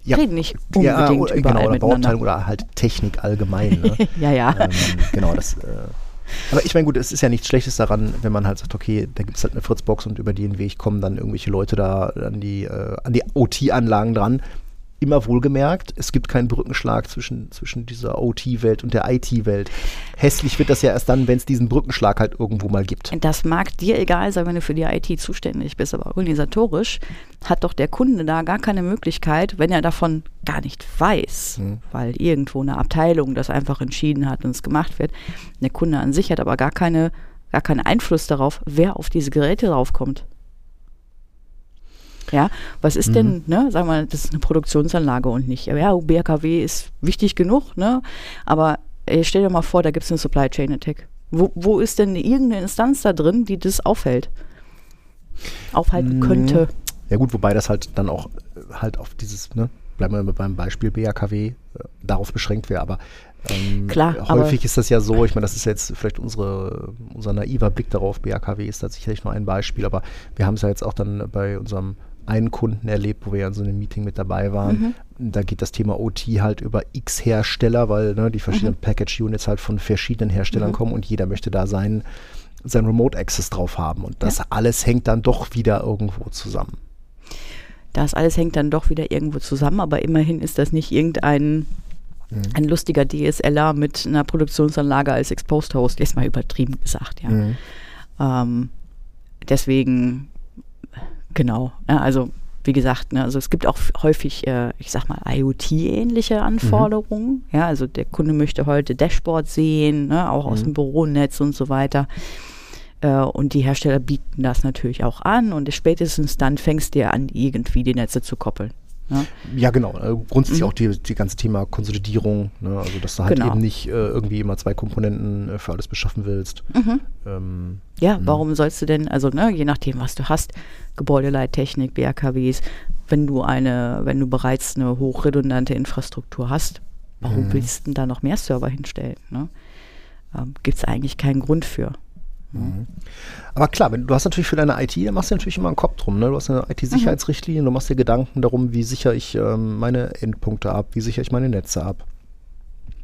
ja, reden nicht ja, unbedingt oder, überall genau, oder. Bauabteilung oder halt Technik allgemein. Ne? [laughs] Ja, ja. ähm, genau, das. Äh, aber ich meine, gut, es ist ja nichts Schlechtes daran, wenn man halt sagt, okay, da gibt es halt eine Fritzbox und über den Weg kommen dann irgendwelche Leute da an die, äh, an die OT-Anlagen dran. Immer wohlgemerkt, es gibt keinen Brückenschlag zwischen, zwischen dieser OT-Welt und der IT-Welt. Hässlich wird das ja erst dann, wenn es diesen Brückenschlag halt irgendwo mal gibt. Das mag dir egal sein, wenn du für die IT zuständig bist, aber organisatorisch hat doch der Kunde da gar keine Möglichkeit, wenn er davon gar nicht weiß, Mhm. weil irgendwo eine Abteilung das einfach entschieden hat und es gemacht wird. Der Kunde an sich hat aber gar keine gar keinen Einfluss darauf, wer auf diese Geräte draufkommt. Ja, was ist denn, ne, sagen wir, mal, das ist eine Produktionsanlage und nicht, ja, BRKW ist wichtig genug, ne, aber äh, stell dir mal vor, da gibt es eine Supply Chain Attack. Wo, wo ist denn irgendeine Instanz da drin, die das aufhält? Aufhalten Mhm. könnte. Ja gut, wobei das halt dann auch äh, halt auf dieses, ne, bleiben wir mal beim Beispiel BAKW, äh, darauf beschränkt wäre, aber ähm, Klar, häufig ist das ja so, ich meine, das ist jetzt vielleicht unsere, unser naiver Blick darauf, BAKW ist da sicherlich nur ein Beispiel, aber wir haben es ja jetzt auch dann bei unserem einen Kunden erlebt, wo wir ja in so einem Meeting mit dabei waren. Da geht das Thema OT halt über x Hersteller, weil ne, die verschiedenen Package-Units halt von verschiedenen Herstellern kommen und jeder möchte da seinen, seinen Remote Access drauf haben. Und das Ja. alles hängt dann doch wieder irgendwo zusammen. Das alles hängt dann doch wieder irgendwo zusammen, aber immerhin ist das nicht irgendein Mhm. ein lustiger DSLer mit einer Produktionsanlage als Exposed Host, jetzt mal übertrieben gesagt, ja. Mhm. Ähm, deswegen, genau, ja, also wie gesagt, ne, also es gibt auch häufig, äh, ich sag mal, IoT-ähnliche Anforderungen. Ja, also der Kunde möchte heute Dashboard sehen, ne, auch aus dem Büronetz und so weiter. Äh, und die Hersteller bieten das natürlich auch an und spätestens dann fängst du an, irgendwie die Netze zu koppeln. Ja. Ja, genau. Äh, Grundsätzlich auch die, die ganze Thema Konsolidierung, ne? also dass du halt Genau. eben nicht äh, irgendwie immer zwei Komponenten äh, für alles beschaffen willst. Ähm, Ja, warum sollst du denn, also ne, je nachdem, was du hast, Gebäudeleittechnik, BRKWs, wenn du eine, wenn du bereits eine hochredundante Infrastruktur hast, warum willst du denn da noch mehr Server hinstellen? Ne? Ähm, Gibt es eigentlich keinen Grund für. aber klar, wenn, du hast natürlich für deine IT, da machst du natürlich immer einen Kopf drum. Ne? Du hast eine IT-Sicherheitsrichtlinie, du machst dir Gedanken darum, wie sichere ich ähm, meine Endpunkte ab, wie sichere ich meine Netze ab.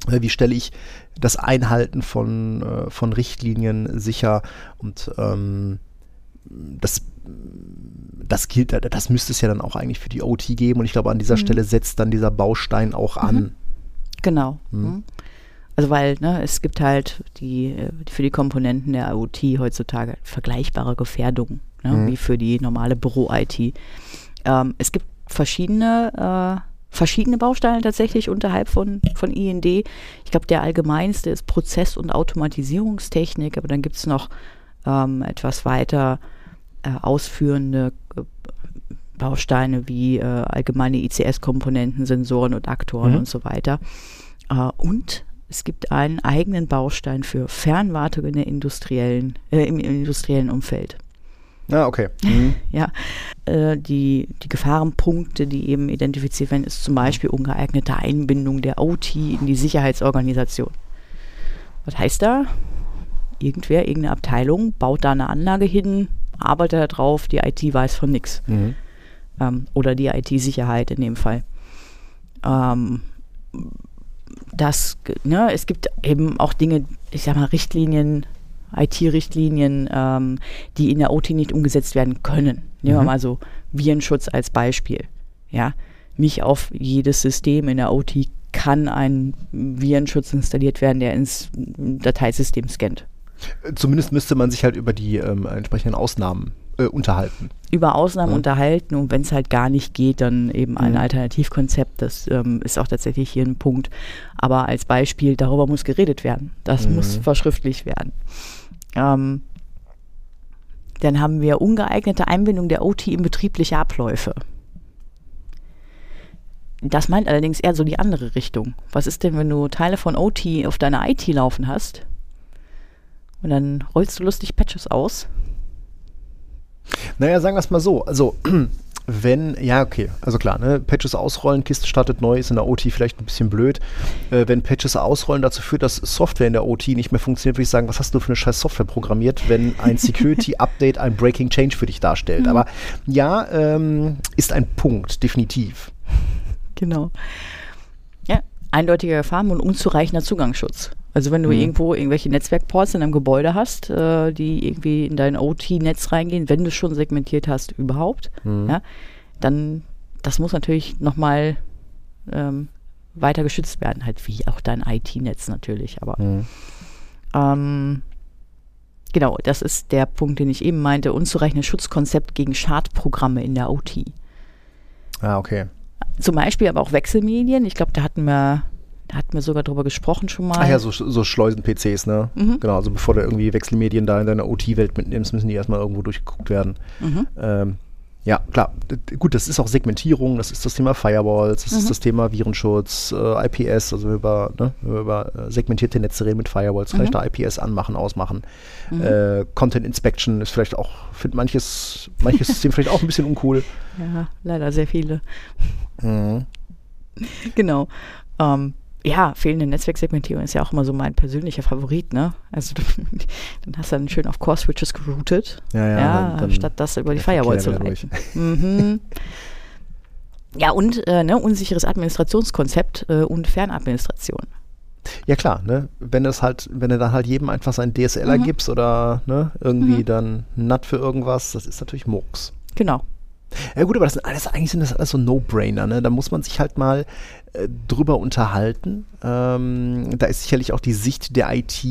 Äh, Wie stelle ich das Einhalten von, äh, von Richtlinien sicher? Und ähm, das, das gilt, das müsste es ja dann auch eigentlich für die OT geben. Und ich glaube, an dieser Stelle setzt dann dieser Baustein auch an. Genau. Mhm. Also weil ne, es gibt halt die äh, für die Komponenten der IoT heutzutage vergleichbare Gefährdungen, ne, Mhm. wie für die normale Büro-IT. Ähm, es gibt verschiedene äh, verschiedene Bausteine tatsächlich unterhalb von, von IND. Ich glaube, der allgemeinste ist Prozess- und Automatisierungstechnik, aber dann gibt es noch ähm, etwas weiter äh, ausführende äh, Bausteine wie äh, allgemeine ICS-Komponenten, Sensoren und Aktoren Mhm. und so weiter. Äh, und es gibt einen eigenen Baustein für Fernwartung in der industriellen, äh, im industriellen Umfeld. Ja, okay. Mhm. [laughs] Ja, äh, die, die Gefahrenpunkte, die eben identifiziert werden, ist zum Beispiel ungeeignete Einbindung der OT in die Sicherheitsorganisation. Was heißt da? Irgendwer, irgendeine Abteilung baut da eine Anlage hin, arbeitet da drauf, die IT weiß von nichts. Mhm. Ähm, oder die IT-Sicherheit in dem Fall. Ähm, das, ne, es gibt eben auch Dinge, ich sag mal, Richtlinien, IT-Richtlinien, ähm, die in der OT nicht umgesetzt werden können. Nehmen wir Mhm. mal so Virenschutz als Beispiel. Ja, nicht auf jedes System in der OT kann ein Virenschutz installiert werden, der ins Dateisystem scannt. Zumindest müsste man sich halt über die ähm, entsprechenden Ausnahmen äh, unterhalten. über Ausnahmen Ja. unterhalten und wenn es halt gar nicht geht, dann eben ein Mhm. Alternativkonzept. Das ähm, ist auch tatsächlich hier ein Punkt. Aber als Beispiel, darüber muss geredet werden. Das Mhm. muss verschriftlicht werden. Ähm, dann haben wir ungeeignete Einbindung der OT in betriebliche Abläufe. Das meint allerdings eher so die andere Richtung. Was ist denn, wenn du Teile von OT auf deiner IT laufen hast und dann rollst du lustig Patches aus? Naja, sagen wir es mal so. Also, [clears throat] wenn, ja, okay, also klar, ne, Patches ausrollen, Kiste startet neu, ist in der OT vielleicht ein bisschen blöd. Äh, wenn Patches ausrollen dazu führt, dass Software in der OT nicht mehr funktioniert, würde ich sagen, was hast du für eine scheiß Software programmiert, wenn ein [laughs] Security-Update ein Breaking Change für dich darstellt? Aber ja, ähm, ist ein Punkt, definitiv. Genau. Ja, eindeutige Gefahren und unzureichender Zugangsschutz. Also wenn du Mhm. irgendwo irgendwelche Netzwerkports in einem Gebäude hast, äh, die irgendwie in dein OT-Netz reingehen, wenn du schon segmentiert hast überhaupt, Mhm. ja, dann das muss natürlich nochmal ähm, weiter geschützt werden, halt wie auch dein IT-Netz natürlich. Aber Mhm. ähm, genau, das ist der Punkt, den ich eben meinte, unzureichendes Schutzkonzept gegen Schadprogramme in der OT. Ah, okay. Zum Beispiel aber auch Wechselmedien. Ich glaube, da hatten wir, da hatten wir sogar drüber gesprochen schon mal. Ach ja, so, so Schleusen-PCs, ne? Mhm. Genau, also bevor du irgendwie Wechselmedien da in deiner OT-Welt mitnimmst, müssen die erstmal irgendwo durchgeguckt werden. Mhm. Ähm, ja, klar. Gut, das ist auch Segmentierung, das ist das Thema Firewalls, das Mhm. ist das Thema Virenschutz, äh, IPS, also über, ne, über äh, segmentierte Netze reden mit Firewalls, ich Mhm. da IPS anmachen, ausmachen. Mhm. Äh, Content Inspection ist vielleicht auch, finde manches, manches System vielleicht auch ein bisschen uncool. [laughs] Ja, leider sehr viele. Mhm. Genau. Ähm, ja, fehlende Netzwerksegmentierung ist ja auch immer so mein persönlicher Favorit, ne? Also du, [laughs] dann hast du dann schön auf Core-Switches geroutet, Ja, ja, ja, dann- dann- statt das über die Firewall zu leiten. [laughs] Mhm. Ja, und äh, ne, unsicheres Administrationskonzept äh, und Fernadministration. Ja klar, ne? Wenn es halt, wenn du dann halt jedem einfach seinen DSLer Mhm. gibst oder ne, irgendwie Mhm. dann NAT für irgendwas, das ist natürlich Murks. Genau. Ja gut, aber das sind alles, eigentlich sind das alles so No-Brainer, ne? Da muss man sich halt mal äh, drüber unterhalten. Ähm, da ist sicherlich auch die Sicht der IT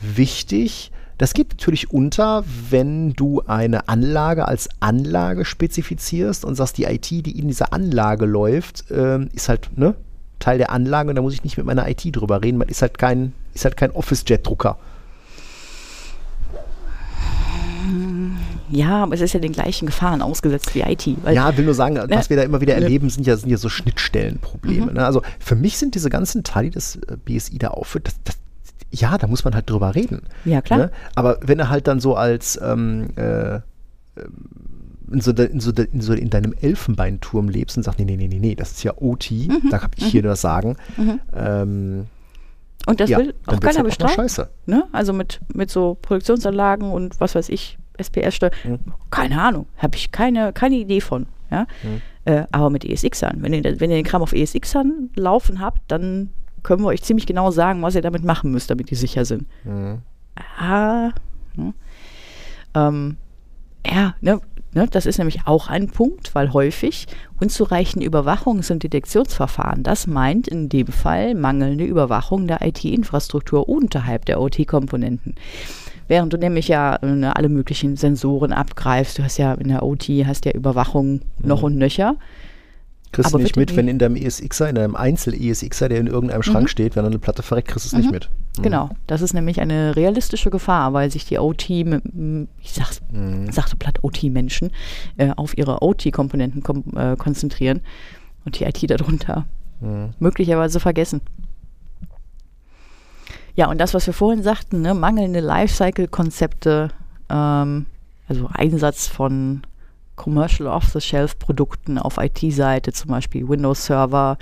wichtig. Das geht natürlich unter, wenn du eine Anlage als Anlage spezifizierst und sagst, die IT, die in dieser Anlage läuft, ähm, ist halt ne, Teil der Anlage und da muss ich nicht mit meiner IT drüber reden. Man ist halt kein, ist halt kein Office-Jet-Drucker. Ja, aber es ist ja den gleichen Gefahren ausgesetzt wie IT. Weil Ja, will nur sagen, was wir da immer wieder Ne. erleben, sind ja, sind ja so Schnittstellenprobleme. Mhm. Ne? Also für mich sind diese ganzen Teile, die das äh, BSI da aufführt, das, das, ja, da muss man halt drüber reden. Ja, klar. Ne? Aber wenn er halt dann so als ähm, äh, ähm, in so, de, in, so de, in so in deinem Elfenbeinturm lebst und sagst, nee, nee, nee, nee, nee, das ist ja OT, Mhm. da habe ich hier das Sagen. Ähm, Und das ja, will dann auch keiner halt bestreiten. scheiße. Ne? Also mit, mit so Produktionsanlagen und was weiß ich, SPS-Steuer. Mhm. Keine Ahnung, habe ich keine, keine Idee von. Ja? Mhm. Äh, aber mit ESXern, wenn ihr, wenn ihr den Kram auf ESXern laufen habt, dann können wir euch ziemlich genau sagen, was ihr damit machen müsst, damit die sicher sind. Mhm. Ah, ne? ähm, ja, ne, ne, das ist nämlich auch ein Punkt, weil häufig unzureichende Überwachungs- und Detektionsverfahren, das meint in dem Fall mangelnde Überwachung der IT-Infrastruktur unterhalb der OT-Komponenten. Während du nämlich ja ne, alle möglichen Sensoren abgreifst, du hast ja in der OT hast ja Überwachung noch und nöcher. Kriegst du nicht mit, wenn in deinem ESXer, in deinem Einzel-ESXer, der in irgendeinem Schrank steht, wenn eine Platte verreckt, kriegst du es nicht Mhm. mit. Mhm. Genau, das ist nämlich eine realistische Gefahr, weil sich die OT, ich sag's, Mhm. sagte platt OT-Menschen, äh, auf ihre OT-Komponenten kom äh, konzentrieren und die IT darunter Mhm. möglicherweise vergessen. Ja, und das, was wir vorhin sagten, ne, mangelnde Lifecycle-Konzepte, ähm, also Einsatz von Commercial Off-the-Shelf-Produkten auf IT-Seite, zum Beispiel Windows-Server,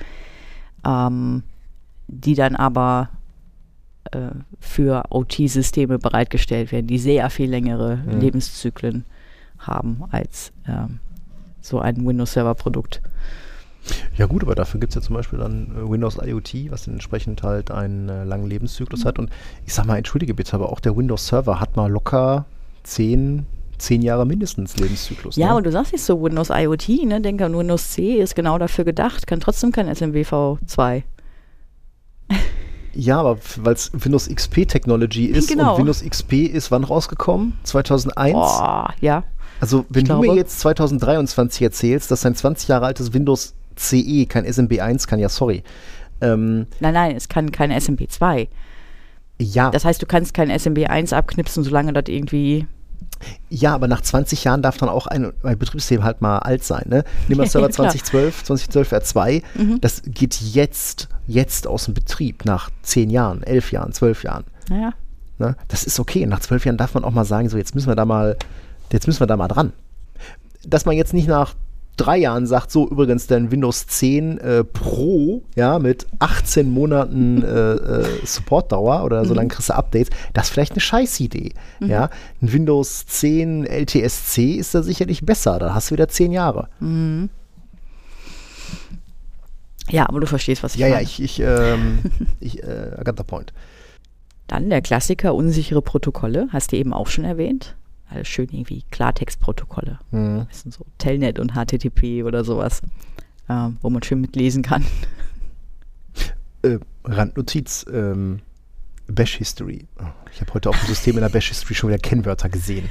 ähm, die dann aber äh, für OT-Systeme bereitgestellt werden, die sehr viel längere Mhm. Lebenszyklen haben als ähm, so ein Windows-Server-Produkt. Ja gut, aber dafür gibt es ja zum Beispiel dann äh, Windows IoT, was entsprechend halt einen äh, langen Lebenszyklus hat. Und ich sag mal, entschuldige bitte, aber auch der Windows Server hat mal locker zehn, zehn Jahre mindestens Lebenszyklus. Ja, ne? und du sagst nicht so Windows IoT, ne? Denke an Windows C ist genau dafür gedacht, kann trotzdem kein SMWV2. ja, aber weil es Windows XP Technology ist Genau. und Windows XP ist wann rausgekommen? 2001? Boah, ja. Also, wenn Ich du mir glaube- jetzt 2023 erzählst, dass ein 20 Jahre altes Windows CE kein SMB1 kann, ja, sorry. Ähm, Nein, nein, es kann kein SMB2. ja, Das heißt, du kannst kein SMB1 abknipsen, solange das irgendwie. ja, aber nach 20 Jahren darf dann auch ein, ein Betriebssystem halt mal alt sein. Ne? Nimm mal [laughs] Server klar. 2012, 2012 R2, Mhm. das geht jetzt, jetzt aus dem Betrieb, nach 10 Jahren, 11 Jahren, 12 Jahren. Naja. Ne? Das ist okay. Nach 12 Jahren darf man auch mal sagen, so jetzt müssen wir da mal, jetzt müssen wir da mal dran. Dass man jetzt nicht nach drei Jahren sagt, so übrigens dein Windows 10 äh, Pro, ja, mit 18 Monaten äh, äh, Supportdauer oder so lange kriegst du Updates, das ist vielleicht eine Scheißidee. Ja, ein Windows 10 LTSC ist da sicherlich besser, da hast du wieder 10 Jahre. Ja, aber du verstehst, was ich Ja, ja, meine. ich, ich, ähm, [laughs] ich, äh, I got the point. Dann der Klassiker unsichere Protokolle, hast du eben auch schon erwähnt. Alles schön irgendwie Klartextprotokolle. Mhm. Das sind so Telnet und HTTP oder sowas, ähm, wo man schön mitlesen kann. [laughs] Äh, Randnotiz, ähm, Bash History. Oh, Ich habe heute auf dem System in der Bash History schon wieder Kennwörter gesehen.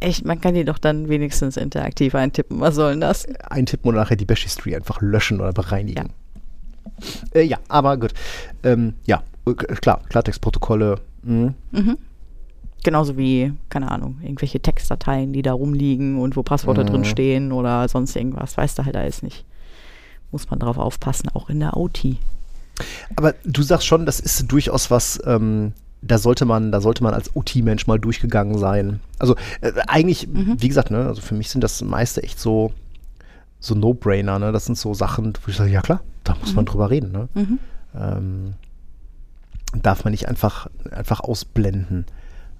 Echt, man kann die doch dann wenigstens interaktiv eintippen. Was soll denn das? eintippen und nachher die Bash History einfach löschen oder bereinigen. Ja, äh, ja aber gut. Ähm, ja, äh, klar, Klartextprotokolle. mhm. Genauso wie, keine Ahnung, irgendwelche Textdateien, die da rumliegen und wo Passwörter Mhm. drin stehen oder sonst irgendwas. Weißt du halt alles nicht. Muss man drauf aufpassen, auch in der OT. Aber du sagst schon, das ist durchaus was, ähm, da sollte man, da sollte man als OT-Mensch mal durchgegangen sein. Also äh, eigentlich, wie gesagt, ne, also für mich sind das meiste echt so, so No-Brainer, ne? Das sind so Sachen, wo ich sage, ja klar, da muss man drüber reden, ne? Mhm. ähm, darf man nicht einfach, einfach ausblenden.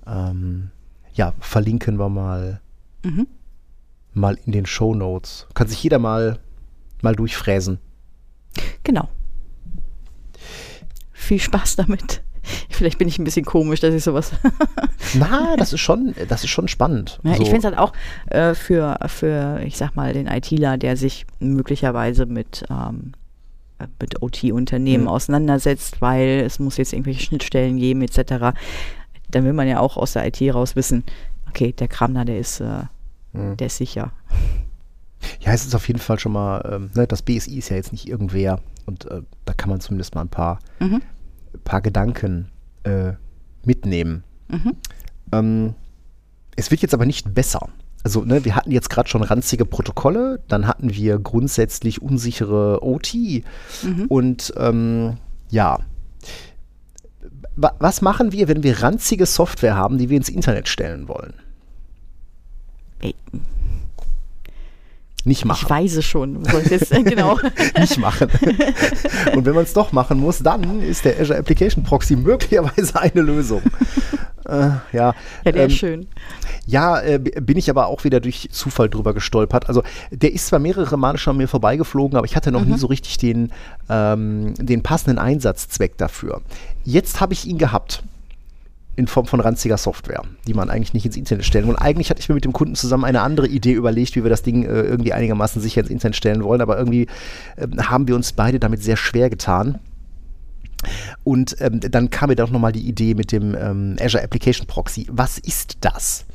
Ähm, ja, verlinken wir mal, Mhm. mal in den Show Notes. Kann sich jeder mal, mal durchfräsen. Genau. Viel Spaß damit. Vielleicht bin ich ein bisschen komisch, dass ich sowas. [laughs] Na, das ist schon, das ist schon spannend. Ja, So, Ich finde es halt auch äh, für, für, ich sag mal, den ITler, der sich möglicherweise mit, ähm, äh, mit OT-Unternehmen Mhm. auseinandersetzt, weil es muss jetzt irgendwelche Schnittstellen geben, etc. Dann will man ja auch aus der IT raus wissen, okay, der Kram da, der ist, äh, Mhm. der ist sicher. [laughs] Ja, es ist auf jeden Fall schon mal, ähm, ne, das BSI ist ja jetzt nicht irgendwer und äh, da kann man zumindest mal ein paar, Mhm. paar Gedanken äh, mitnehmen. Mhm. Ähm, es wird jetzt aber nicht besser. Also, ne, wir hatten jetzt gerade schon ranzige Protokolle, dann hatten wir grundsätzlich unsichere OT Mhm. und ähm, ja. Wa- Was machen wir, wenn wir ranzige Software haben, die wir ins Internet stellen wollen? Ey, Nicht ich machen. weiß es schon. Ich jetzt, [laughs] genau. nicht machen. [laughs] Und wenn man es doch machen muss, dann ist der Azure Application Proxy möglicherweise eine Lösung. äh, ja, Ja, der ähm, ist schön. ja äh, bin ich aber auch wieder durch Zufall drüber gestolpert. Also der ist zwar mehrere Male schon an mir vorbeigeflogen, aber ich hatte noch nie so richtig den, ähm, den passenden Einsatzzweck dafür. Jetzt habe ich ihn gehabt. In Form von ranziger Software, die man eigentlich nicht ins Internet stellen. Und eigentlich hatte ich mir mit dem Kunden zusammen eine andere Idee überlegt, wie wir das Ding äh, irgendwie einigermaßen sicher ins Internet stellen wollen. Aber irgendwie ähm, haben wir uns beide damit sehr schwer getan. Und ähm, dann kam mir doch nochmal die Idee mit dem ähm, Azure Application Proxy. Was ist das?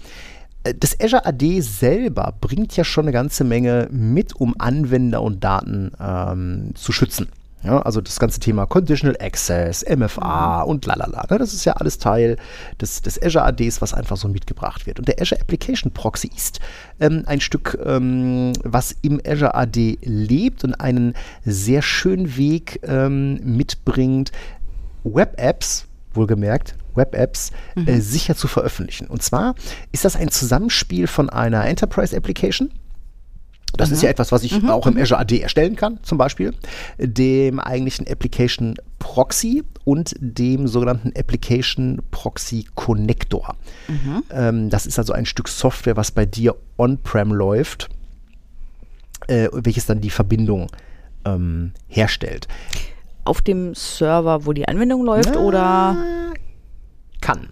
Äh, Das Azure AD selber bringt ja schon eine ganze Menge mit, um Anwender und Daten ähm, zu schützen. Ja, also das ganze Thema Conditional Access, MFA und lalala. Ne, das ist ja alles Teil des, des Azure ADs, was einfach so mitgebracht wird. Und der Azure Application Proxy ist ähm, ein Stück, ähm, was im Azure AD lebt und einen sehr schönen Weg ähm, mitbringt, Web-Apps, wohlgemerkt, Web-Apps, äh, sicher zu veröffentlichen. Und zwar ist das ein Zusammenspiel von einer Enterprise Das ist ja etwas, was ich auch im Azure AD erstellen kann, zum Beispiel, dem eigentlichen Application Proxy und dem sogenannten Application Proxy Connector. Ähm, das ist also ein Stück Software, was bei dir on-prem läuft, äh, welches dann die Verbindung ähm, herstellt. Auf dem Server, wo die Anwendung läuft, oder? Kann.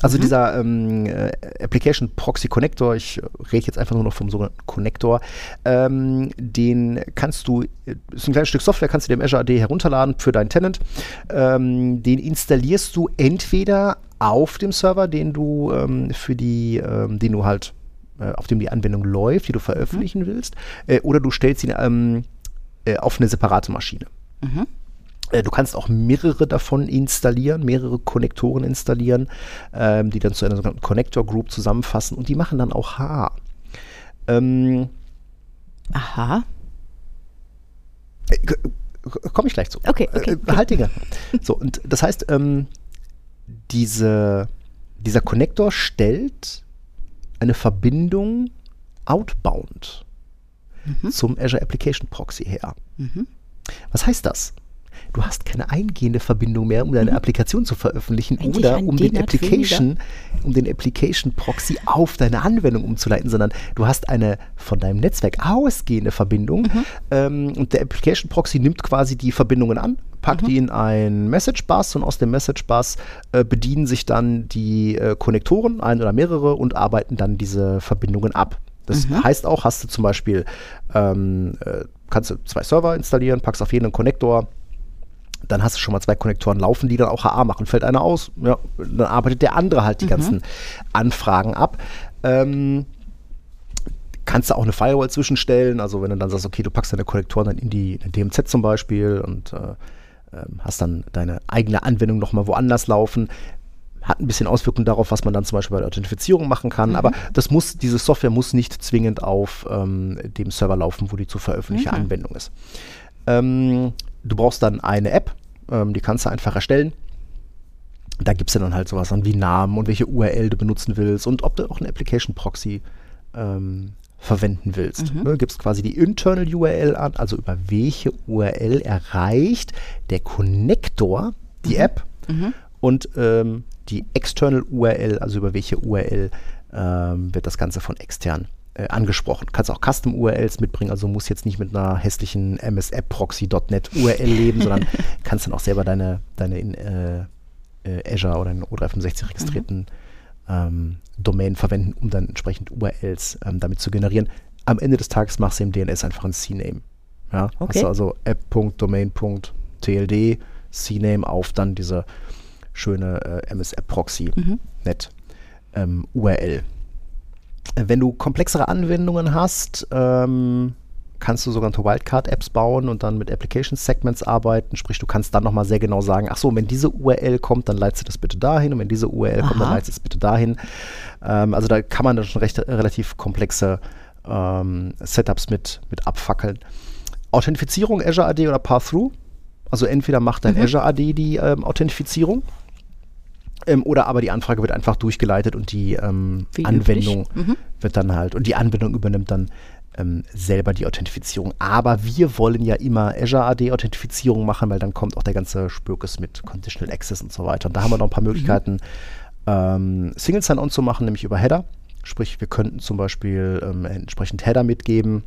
Also dieser ähm, äh, Application Proxy Connector, ich rede jetzt einfach nur noch vom sogenannten Connector, ähm, den kannst du, ist ein kleines Stück Software, kannst du dir im Azure AD herunterladen für deinen Tenant. Ähm, den installierst du entweder auf dem Server, den du ähm, für die, ähm, den du halt, äh, auf dem die Anwendung läuft, die du veröffentlichen willst, äh, oder du stellst ihn ähm, äh, auf eine separate Maschine. Äh, Du kannst auch mehrere davon installieren, mehrere Konnektoren installieren, ähm, die dann zu einer sogenannten Connector Group zusammenfassen und die machen dann auch HA. Ähm, Aha. Komme ich gleich zu. Okay, okay, Äh, okay. halt Dinge. So, und das heißt, ähm, diese, dieser Connector stellt eine Verbindung outbound Mhm. zum Azure Application Proxy her. Was heißt das? Du hast keine eingehende Verbindung mehr, um deine Applikation zu veröffentlichen Wenn sich oder um den Application, um den Application Proxy auf deine Anwendung umzuleiten, sondern du hast eine von deinem Netzwerk ausgehende Verbindung ähm, und der Application Proxy nimmt quasi die Verbindungen an, packt die in ein Message Bus und aus dem Message Bus äh, bedienen sich dann die äh, Konnektoren, ein oder mehrere, und arbeiten dann diese Verbindungen ab. Das heißt auch, hast du zum Beispiel, ähm, äh, kannst du zwei Server installieren, packst auf jeden einen Konnektor, dann hast du schon mal zwei Konnektoren laufen, die dann auch HA machen. Fällt einer aus, ja, dann arbeitet der andere halt die ganzen Anfragen ab. Ähm, kannst du auch eine Firewall zwischenstellen, also wenn du dann sagst, okay, du packst deine Konnektoren dann in die in DMZ zum Beispiel und äh, ähm, hast dann deine eigene Anwendung nochmal woanders laufen. Hat ein bisschen Auswirkungen darauf, was man dann zum Beispiel bei der Authentifizierung machen kann, aber das muss, diese Software muss nicht zwingend auf ähm, dem Server laufen, wo die zu veröffentlichte Anwendung ist. Ähm, du brauchst dann eine App, ähm, die kannst du einfach erstellen. Da gibt es dann halt sowas an wie Namen und welche URL du benutzen willst und ob du auch einen Application Proxy ähm, verwenden willst. Ne, gibst quasi die Internal URL an, also über welche URL erreicht der Connector die App und ähm, die External URL, also über welche URL ähm, wird das Ganze von extern äh, angesprochen. Kannst auch Custom URLs mitbringen, also musst jetzt nicht mit einer hässlichen msappproxy.net URL leben, sondern [laughs] kannst dann auch selber deine, deine in äh, äh, Azure oder in O365 registrierten ähm, Domain verwenden, um dann entsprechend URLs ähm, damit zu generieren. Am Ende des Tages machst du im DNS einfach ein CNAME. Ja, Okay. hast du also app.domain.tld CNAME auf dann diese schöne äh, MSApp-Proxy-Net ähm, URL. Äh, Wenn du komplexere Anwendungen hast, ähm, kannst du sogenannte Wildcard-Apps bauen und dann mit Application Segments arbeiten. Sprich, du kannst dann nochmal sehr genau sagen, ach so, wenn diese URL kommt, dann leitest du das bitte dahin und wenn diese URL kommt, dann Aha. leitest du es bitte dahin. Ähm, also da kann man dann schon recht, relativ komplexe ähm, Setups mit, mit abfackeln. Authentifizierung Azure AD oder Path-Through. Also entweder macht dein Azure AD die ähm, Authentifizierung ähm, oder aber die Anfrage wird einfach durchgeleitet und die ähm, Anwendung. Mhm. wird dann halt, und die Anwendung übernimmt dann ähm, selber die Authentifizierung. Aber wir wollen ja immer Azure AD Authentifizierung machen, weil dann kommt auch der ganze Spökes mit Conditional Access und so weiter. Und da haben wir noch ein paar Möglichkeiten, ähm, Single Sign-On zu machen, nämlich über Header. Sprich, wir könnten zum Beispiel ähm, entsprechend Header mitgeben,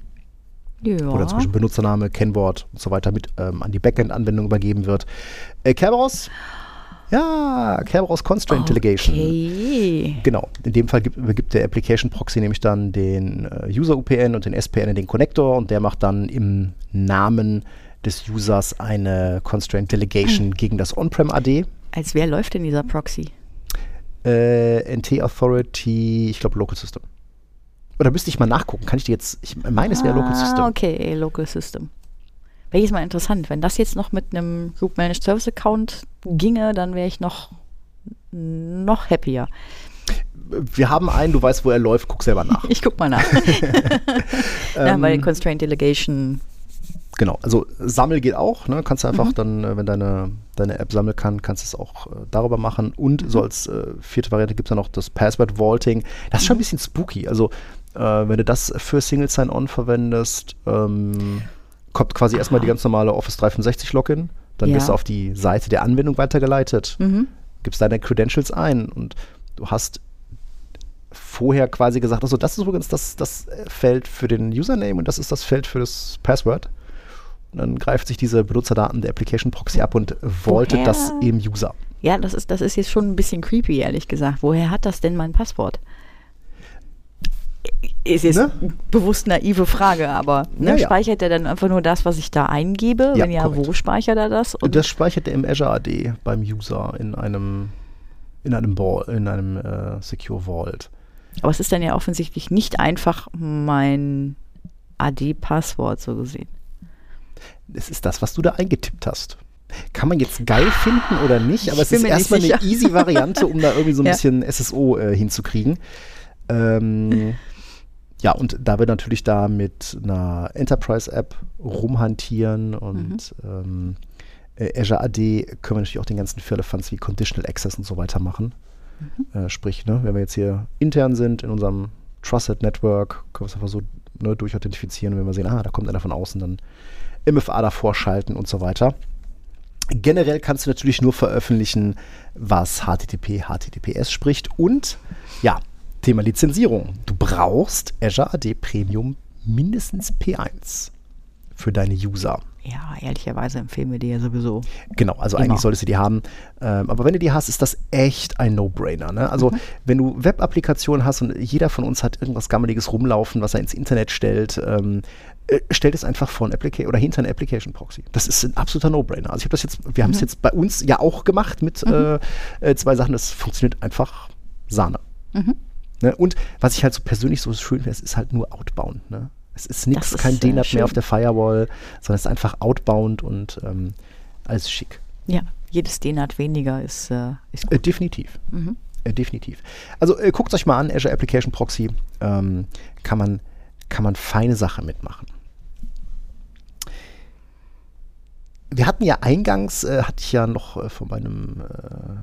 Ja. oder zum Beispiel Benutzername, Kennwort und so weiter mit ähm, an die Backend-Anwendung übergeben wird. Äh, Kerberos? Ja, Kerberos Constraint Delegation. Okay. Genau, in dem Fall gibt, übergibt der Application Proxy nämlich dann den äh, User UPN und den SPN in den Connector und der macht dann im Namen des Users eine Constraint Delegation gegen das On-Prem AD. Als wer läuft denn dieser Proxy? Äh, NT Authority, ich glaube Local System. Oder müsste ich mal nachgucken? Kann ich dir jetzt, ich meine, es wäre Local System. Ah, okay, Local System. Wäre jetzt mal interessant, wenn das jetzt noch mit einem Group Managed Service Account ginge, dann wäre ich noch, noch happier. Wir haben einen, du weißt, wo er läuft, guck selber nach. [laughs] Ich guck mal nach. [laughs] ja, Ähm, weil Constraint Delegation, Genau, also Sammel geht auch, ne? Kannst du einfach Mhm. dann, äh, wenn deine, deine App sammeln kann, kannst du es auch äh, darüber machen. Und Mhm. so als äh, vierte Variante gibt es dann noch das Password Vaulting. Das ist Mhm. schon ein bisschen spooky. Also, äh, wenn du das für Single Sign-On verwendest, ähm, kommt quasi erstmal die ganz normale Office 365 Login. Dann Ja. wirst du auf die Seite der Anwendung weitergeleitet, Mhm. gibst deine Credentials ein und du hast vorher quasi gesagt, also das ist übrigens das, das Feld für den Username und das ist das Feld für das Password. dann greift sich diese Benutzerdaten der Application Proxy ab und Woher? das im User. Ja, das ist, das ist jetzt schon ein bisschen creepy, ehrlich gesagt. Woher hat das denn mein Passwort? Ist jetzt Ne? bewusst naive Frage, aber ne, Ja, ja. speichert er dann einfach nur das, was ich da eingebe? Ja, Wenn ja, korrekt. wo speichert er das? Und das speichert er im Azure AD beim User in einem in einem Ball, in einem äh, Secure Vault. aber es ist dann ja offensichtlich nicht einfach mein AD-Passwort so gesehen. Es ist das, was du da eingetippt hast. Kann man jetzt geil finden oder nicht, aber es ist erstmal eine easy Variante, um da irgendwie so ein [laughs] bisschen SSO äh, hinzukriegen. Ähm, [laughs] ja, und da wir natürlich da mit einer Enterprise-App rumhantieren und ähm, äh, Azure AD können wir natürlich auch den ganzen Firlefanz wie Conditional Access und so weiter machen. Äh, sprich, ne, wenn wir jetzt hier intern sind in unserem Trusted Network, können wir es einfach so ne, durchauthentifizieren. Wenn wir sehen, ah, da kommt einer von außen, dann MFA davor schalten und so weiter. Generell kannst du natürlich nur veröffentlichen, was HTTP, HTTPS spricht. Und ja, Thema Lizenzierung. Du brauchst Azure AD Premium mindestens P1 für deine User. Ja, ehrlicherweise empfehlen wir die ja sowieso. Genau, also Immer. eigentlich solltest du die haben. Ähm, aber wenn du die hast, ist das echt ein No-Brainer. Ne? Also wenn du Web-Applikationen hast und jeder von uns hat irgendwas Gammeliges rumlaufen, was er ins Internet stellt, ähm, äh, stellt es einfach vor ein Application oder hinter ein Application Proxy. Das ist ein absoluter No-Brainer. Also ich habe das jetzt, wir haben es jetzt bei uns ja auch gemacht mit äh, äh, zwei Sachen. Das funktioniert einfach Sahne. Ne? Und was ich halt so persönlich so schön finde, es ist halt nur outbound. Ne? Es ist nichts, kein äh, DNAT mehr auf der Firewall, sondern es ist einfach outbound und ähm, alles schick. Ja, jedes DNAT weniger ist, äh, ist Äh, gut. definitiv. Mhm. Äh, definitiv. Also äh, guckt euch mal an, Azure Application Proxy. Ähm, kann, man, kann man feine Sache mitmachen. Wir hatten ja eingangs, äh, hatte ich ja noch äh, von meinem äh,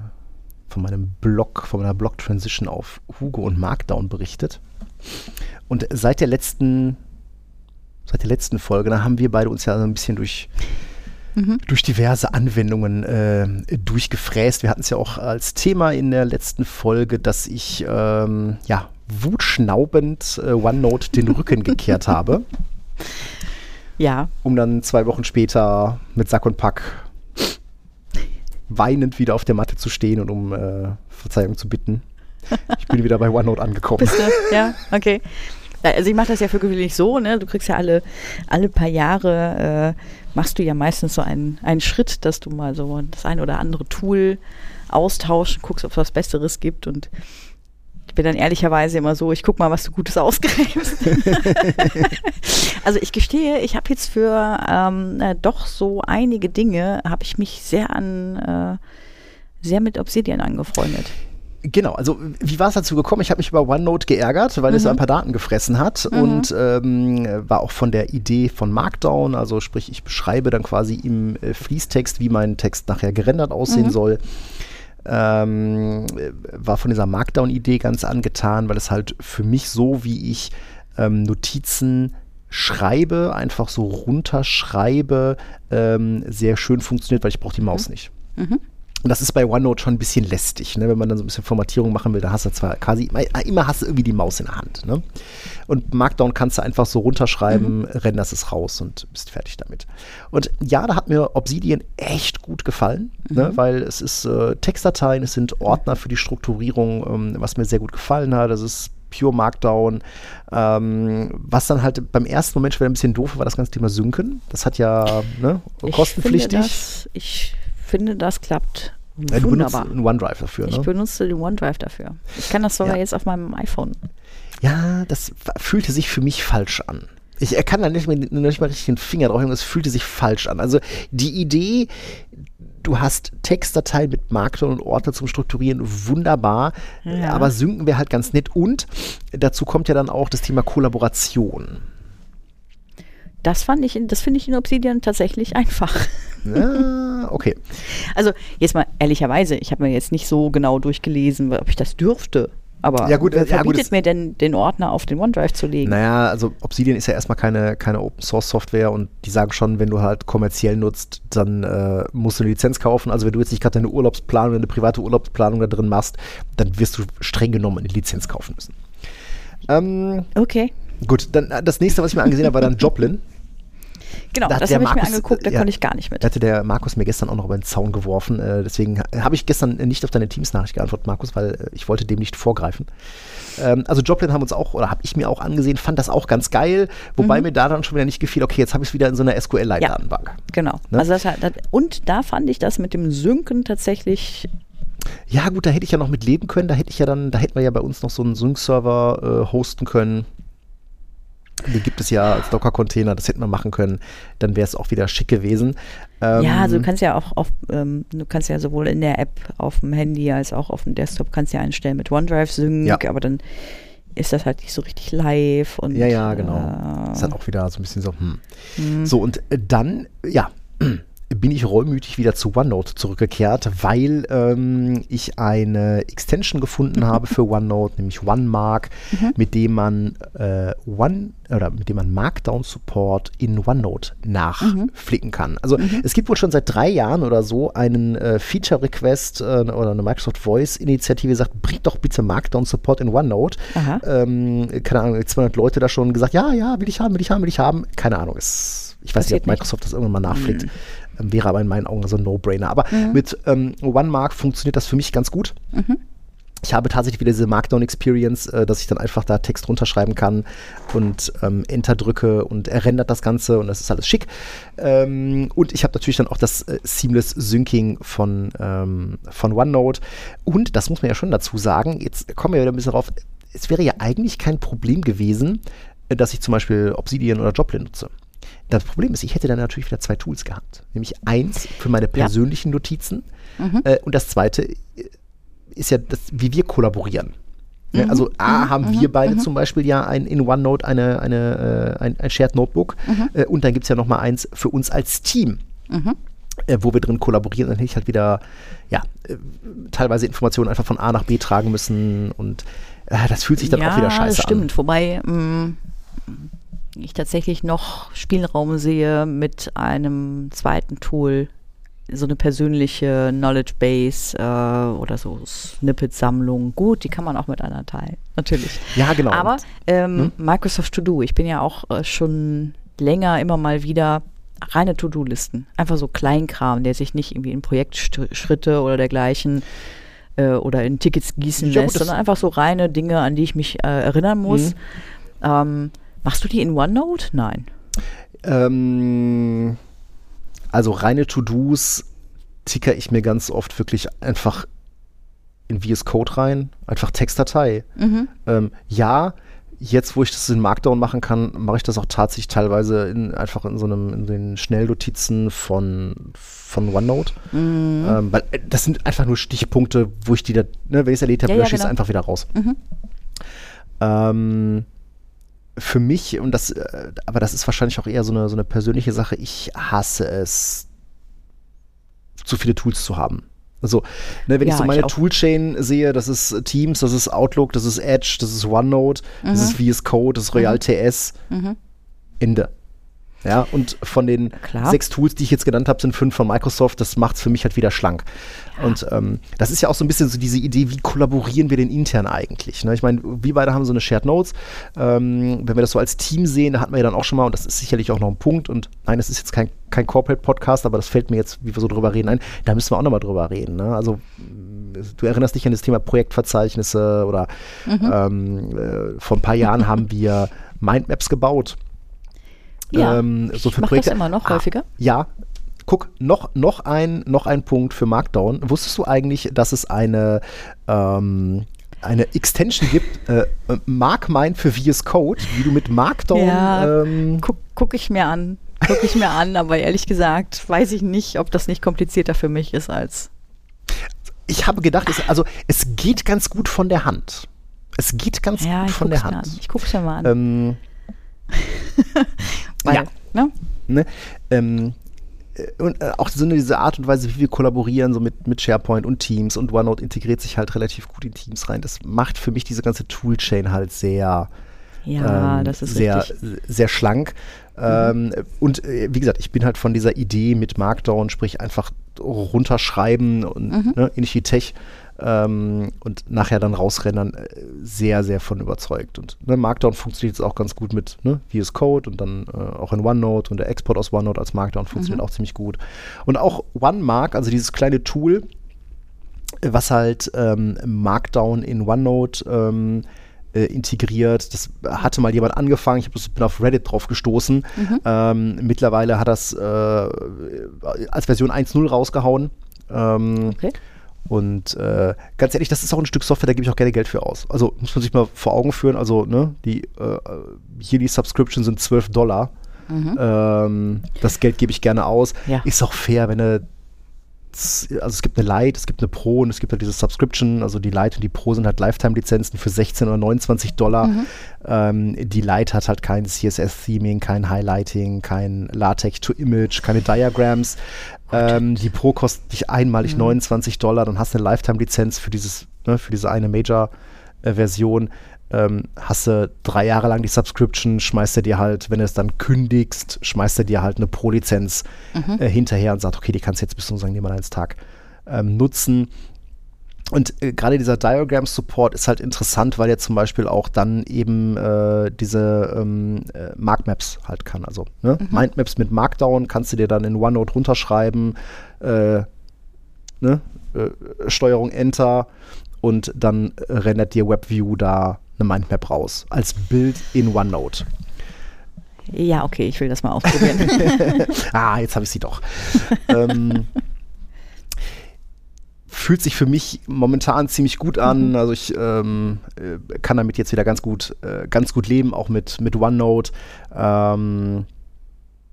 von meinem Blog, von meiner Blog-Transition auf Hugo und Markdown berichtet. Und seit der letzten, seit der letzten Folge, da haben wir beide uns ja so ein bisschen durch, durch diverse Anwendungen äh, durchgefräst. Wir hatten es ja auch als Thema in der letzten Folge, dass ich ähm, ja, wutschnaubend äh, OneNote den [laughs] Rücken gekehrt habe, Ja, um dann zwei Wochen später mit Sack und Pack weinend wieder auf der Matte zu stehen und um äh, Verzeihung zu bitten. Ich bin wieder bei OneNote angekommen. bist du? ja, okay. Also ich mache das ja für gewöhnlich so, ne? Du kriegst ja alle, alle paar Jahre äh, machst du ja meistens so einen, einen Schritt, dass du mal so das ein oder andere Tool austauschen, guckst, ob es was Besseres gibt und bin dann ehrlicherweise immer so, ich guck mal, was du Gutes ausgräbst. [laughs] also ich gestehe, ich habe jetzt für ähm, äh, doch so einige Dinge, habe ich mich sehr an, äh, sehr mit Obsidian angefreundet. Genau, also wie war es dazu gekommen? Ich habe mich über OneNote geärgert, weil es so ein paar Daten gefressen hat und ähm, war auch von der Idee von Markdown, also sprich, ich beschreibe dann quasi im äh, Fließtext, wie mein Text nachher gerendert aussehen soll. Ähm, äh, war von dieser Markdown-Idee ganz angetan, weil es halt für mich so, wie ich ähm, Notizen schreibe, einfach so runterschreibe, ähm, sehr schön funktioniert, weil ich brauche die Maus nicht. Und das ist bei OneNote schon ein bisschen lästig, ne? wenn man dann so ein bisschen Formatierung machen will, da hast du zwar quasi, immer, immer hast du irgendwie die Maus in der Hand. Ne? Und Markdown kannst du einfach so runterschreiben, renderst es raus und bist fertig damit. Und ja, da hat mir Obsidian echt gut gefallen, ne? weil es ist äh, Textdateien, es sind Ordner für die Strukturierung, ähm, was mir sehr gut gefallen hat. Das ist Pure Markdown. Ähm, was dann halt beim ersten Moment schon wieder ein bisschen doof war, das ganze Thema Synken. Das hat ja ne, Ich kostenpflichtig. Finde das, ich finde, das klappt Ja, du benutzt wunderbar. einen OneDrive dafür, Ich ne? benutze den OneDrive dafür. Ich kann das sogar Ja. jetzt auf meinem iPhone. Ja, das fühlte sich für mich falsch an. Ich kann da nicht, nicht mal richtig den Finger drauf legen, es fühlte sich falsch an. Also die Idee, du hast Textdateien mit Markdown und Ordner zum Strukturieren, wunderbar, Ja. aber synken wäre halt ganz nett. Und dazu kommt ja dann auch das Thema Kollaboration. Das fand ich, das finde ich in Obsidian tatsächlich einfach. [laughs] Ja, okay. Also jetzt mal ehrlicherweise, ich habe mir jetzt nicht so genau durchgelesen, ob ich das dürfte. Aber Ja, gut, wer äh, ja, gut, verbietet es- mir denn, den Ordner auf den OneDrive zu legen? Naja, also Obsidian ist ja erstmal keine, keine Open Source Software und die sagen schon, wenn du halt kommerziell nutzt, dann äh, musst du eine Lizenz kaufen. Also wenn du jetzt nicht gerade deine Urlaubsplanung, eine private Urlaubsplanung da drin machst, dann wirst du streng genommen eine Lizenz kaufen müssen. Ähm, Okay. Gut, dann äh, das nächste, was ich mir angesehen habe, war dann Joplin. Genau, Da das habe ich mir angeguckt, da ja. konnte ich gar nicht mit. Da hatte der Markus mir gestern auch noch über den Zaun geworfen. Äh, deswegen habe ich gestern nicht auf deine Teams-Nachricht geantwortet, Markus, weil äh, ich wollte dem nicht vorgreifen. Ähm, also Joplin haben uns auch, oder habe ich mir auch angesehen, fand das auch ganz geil, wobei mir da dann schon wieder nicht gefiel, okay, jetzt habe ich es wieder in so einer SQL-Leitdatenbank. Genau. Ne? Also das, das, und da fand ich das mit dem Synken tatsächlich Ja, gut, da hätte ich ja noch mit leben können. Da hätte ich ja dann, da hätten wir ja bei uns noch so einen Sync-Server äh, hosten können. Den gibt es ja als Docker-Container, das hätten wir machen können. Dann wäre es auch wieder schick gewesen. Ähm, Ja, also du kannst ja auch auf, ähm, du kannst ja sowohl in der App auf dem Handy als auch auf dem Desktop kannst ja einstellen mit OneDrive Sync, Ja. aber dann ist das halt nicht so richtig live und Ja, ja, genau. Äh, Ist halt auch wieder so ein bisschen so, hm. So, und äh, dann, ja, bin ich reumütig wieder zu OneNote zurückgekehrt, weil ähm, ich eine Extension gefunden habe für [laughs] OneNote, nämlich OneMark, mit dem man äh, One oder mit dem man Markdown Support in OneNote nachflicken kann. Also es gibt wohl schon seit drei Jahren oder so einen äh, Feature Request äh, oder eine Microsoft Voice Initiative, die sagt, bringt doch bitte Markdown Support in OneNote. Ähm, keine Ahnung, 200 Leute da schon gesagt, ja, ja, will ich haben, will ich haben, will ich haben. Keine Ahnung, es, ich weiß nicht, ob nicht. Microsoft das irgendwann mal nachflickt. Ähm, wäre aber in meinen Augen so ein No-Brainer. Aber mit ähm, OneMark funktioniert das für mich ganz gut. Ich habe tatsächlich wieder diese Markdown-Experience, äh, dass ich dann einfach da Text runterschreiben kann und ähm, Enter drücke und er rendert das Ganze und das ist alles schick. Ähm, und ich habe natürlich dann auch das äh, Seamless Syncing von, ähm, von OneNote. Und das muss man ja schon dazu sagen, jetzt kommen wir wieder ein bisschen drauf, es wäre ja eigentlich kein Problem gewesen, äh, dass ich zum Beispiel Obsidian oder Joplin nutze. Das Problem ist, ich hätte dann natürlich wieder zwei Tools gehabt. Nämlich eins für meine persönlichen Notizen äh, und das zweite äh, ist ja, das, wie wir kollaborieren. Ja, also A, haben wir beide zum Beispiel ja ein, in OneNote eine, eine, äh, ein, ein Shared Notebook äh, und dann gibt es ja noch mal eins für uns als Team. Äh, wo wir drin kollaborieren, dann hätte ich halt wieder, ja, äh, teilweise Informationen einfach von A nach B tragen müssen und äh, das fühlt sich dann ja, auch wieder scheiße das stimmt. an. Wobei mh, ich tatsächlich noch Spielraum sehe mit einem zweiten Tool, so eine persönliche Knowledge Base äh, oder so Snippet-Sammlung. Gut, die kann man auch mit anderen teilen, natürlich. Ja, genau. Aber ähm, Microsoft To Do, ich bin ja auch äh, schon länger immer mal wieder reine To-Do-Listen. Einfach so Kleinkram, der sich nicht irgendwie in Projektschritte oder dergleichen äh, oder in Tickets gießen Ja, lässt, sondern einfach so reine Dinge, an die ich mich äh, erinnern muss. Mhm. Ähm, machst du die in OneNote? Nein. Ähm, also reine To-Dos ticker ich mir ganz oft wirklich einfach in VS Code rein, einfach Textdatei. Ähm, ja, jetzt wo ich das in Markdown machen kann, mache ich das auch tatsächlich teilweise in, einfach in so einem in den Schnellnotizen von, von OneNote. Ähm, weil äh, das sind einfach nur Stichpunkte, wo ich die da, ne, wenn ich es erledigt habe, Ja, lösche ich es genau. einfach wieder raus. Ähm, für mich, und das, äh, aber das ist wahrscheinlich auch eher so eine, so eine persönliche Sache, ich hasse es, zu viele Tools zu haben. Also, ne, wenn Ja, ich so ich meine auch. Toolchain sehe, das ist Teams, das ist Outlook, das ist Edge, das ist OneNote, das ist VS Code, das ist Royal TS. Ende. Ja, und von den Klar. sechs Tools, die ich jetzt genannt habe, sind fünf von Microsoft. Das macht es für mich halt wieder schlank. Und ähm, das ist ja auch so ein bisschen so diese Idee, wie kollaborieren wir denn intern eigentlich? Ne? Ich meine, wir beide haben so eine Shared Notes. Ähm, wenn wir das so als Team sehen, da hatten wir ja dann auch schon mal, und das ist sicherlich auch noch ein Punkt, und nein, das ist jetzt kein, kein Corporate-Podcast, aber das fällt mir jetzt, wie wir so drüber reden, ein, da müssen wir auch nochmal drüber reden. Ne? Also du erinnerst dich an das Thema Projektverzeichnisse oder ähm, äh, vor ein paar Jahren haben wir Mindmaps gebaut. Ja, Ähm, so ich für das Projekte. immer noch Ah, häufiger. Ja. Guck, noch, noch, ein, noch ein Punkt für Markdown. Wusstest du eigentlich, dass es eine, ähm, eine Extension gibt, äh, MarkMine für VS Code, wie du mit Markdown Ja, ähm, Guck, guck ich mir an. Guck ich mir an, aber ehrlich gesagt weiß ich nicht, ob das nicht komplizierter für mich ist als. ich habe gedacht, es, also es geht ganz gut von der Hand. Es geht ganz Ja, gut ich von der Hand. an. Ich guck's mir mal an. Ähm, [laughs] weil, ja. Ne? ne? ähm, äh, und äh, auch so eine, diese Art und Weise, wie wir kollaborieren, so mit, mit SharePoint und Teams und OneNote integriert sich halt relativ gut in Teams rein. Das macht für mich diese ganze Toolchain halt sehr, Ja, ähm, das ist sehr, richtig. Mhm. sehr schlank. Ähm, und äh, wie gesagt, ich bin halt von dieser Idee mit Markdown, sprich einfach runterschreiben und Mhm. ne, ähnlich wie Tech, ähm, und nachher dann rausrennen, äh, sehr, sehr von überzeugt. Und ne, Markdown funktioniert jetzt auch ganz gut mit ne, VS Code und dann äh, auch in OneNote und der Export aus OneNote als Markdown funktioniert auch ziemlich gut. Und auch OneMark, also dieses kleine Tool, was halt ähm, Markdown in OneNote ähm, äh, integriert. Das hatte mal jemand angefangen, ich bin auf Reddit drauf gestoßen. Ähm, mittlerweile hat das äh, als Version 1.0 rausgehauen. Ähm, Okay. Und äh, ganz ehrlich, das ist auch ein Stück Software, da gebe ich auch gerne Geld für aus. Also muss man sich mal vor Augen führen. Also, ne, die äh, hier die Subscription sind 12 Dollar. Ähm, das Geld gebe ich gerne aus. Ja. Ist auch fair, wenn du also es gibt eine Lite, es gibt eine Pro und es gibt halt diese Subscription, also die Lite und die Pro sind halt Lifetime-Lizenzen für 16 oder 29 Dollar. Ähm, die Lite hat halt kein CSS-Theming, kein Highlighting, kein LaTeX-to-Image, keine Diagrams. Ähm, die Pro kostet dich einmalig 29 Dollar, dann hast du eine Lifetime-Lizenz für dieses, ne, für diese eine Major-Version. Ähm, hast du drei Jahre lang die Subscription, schmeißt er dir halt, wenn du es dann kündigst, schmeißt er dir halt eine Pro-Lizenz äh, hinterher und sagt, okay, die kannst du jetzt bis zum St. Nimmerleinstag ähm, nutzen. Und äh, gerade dieser Diagram-Support ist halt interessant, weil er zum Beispiel auch dann eben äh, diese ähm, äh, Markmaps halt kann. Also ne? Mindmaps mit Markdown kannst du dir dann in OneNote runterschreiben, äh, ne? äh, Steuerung Enter und dann rendert dir WebView da eine Mindmap raus als Bild in OneNote. Ja, okay, ich will das mal ausprobieren. [laughs] Ah, jetzt habe ich sie doch. ähm, [laughs] fühlt sich für mich momentan ziemlich gut an. Also ich ähm, äh, kann damit jetzt wieder ganz gut, äh, ganz gut leben, auch mit, mit OneNote. Ähm,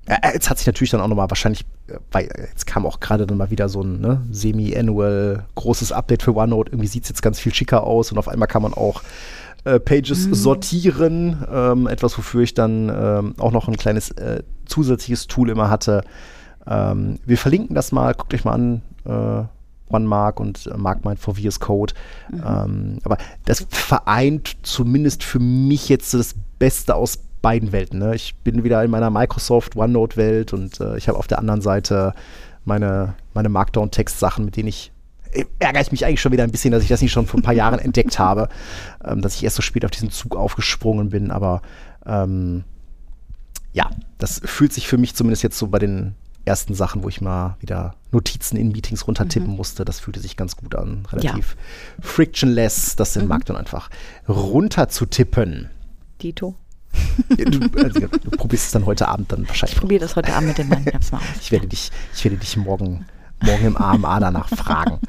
äh, jetzt hat sich natürlich dann auch nochmal wahrscheinlich, äh, weil jetzt kam auch gerade dann mal wieder so ein ne, semi-annual großes Update für OneNote. Irgendwie sieht es jetzt ganz viel schicker aus und auf einmal kann man auch äh, Pages sortieren. Ähm, etwas, wofür ich dann ähm, auch noch ein kleines äh, zusätzliches Tool immer hatte. Ähm, wir verlinken das mal, guckt euch mal an. OneMark und äh, MarkMind for VS Code. Ähm, aber das vereint zumindest für mich jetzt so das Beste aus beiden Welten. Ne? Ich bin wieder in meiner Microsoft OneNote-Welt und äh, ich habe auf der anderen Seite meine, meine Markdown-Text-Sachen, mit denen ich äh, ärgere ich mich eigentlich schon wieder ein bisschen, dass ich das nicht schon vor ein paar Jahren entdeckt habe, [laughs] ähm, dass ich erst so spät auf diesen Zug aufgesprungen bin, aber ähm, ja, das fühlt sich für mich zumindest jetzt so bei den ersten Sachen, wo ich mal wieder Notizen in Meetings runtertippen musste, das fühlte sich ganz gut an. Relativ frictionless, das in Markdown einfach runterzutippen. Dito. Du, also, du probierst es dann heute Abend dann Ich wahrscheinlich. probiere das heute Abend mit den Mindmaps mal aus. Ich werde dich, ich werde dich morgen, morgen im AMA danach fragen.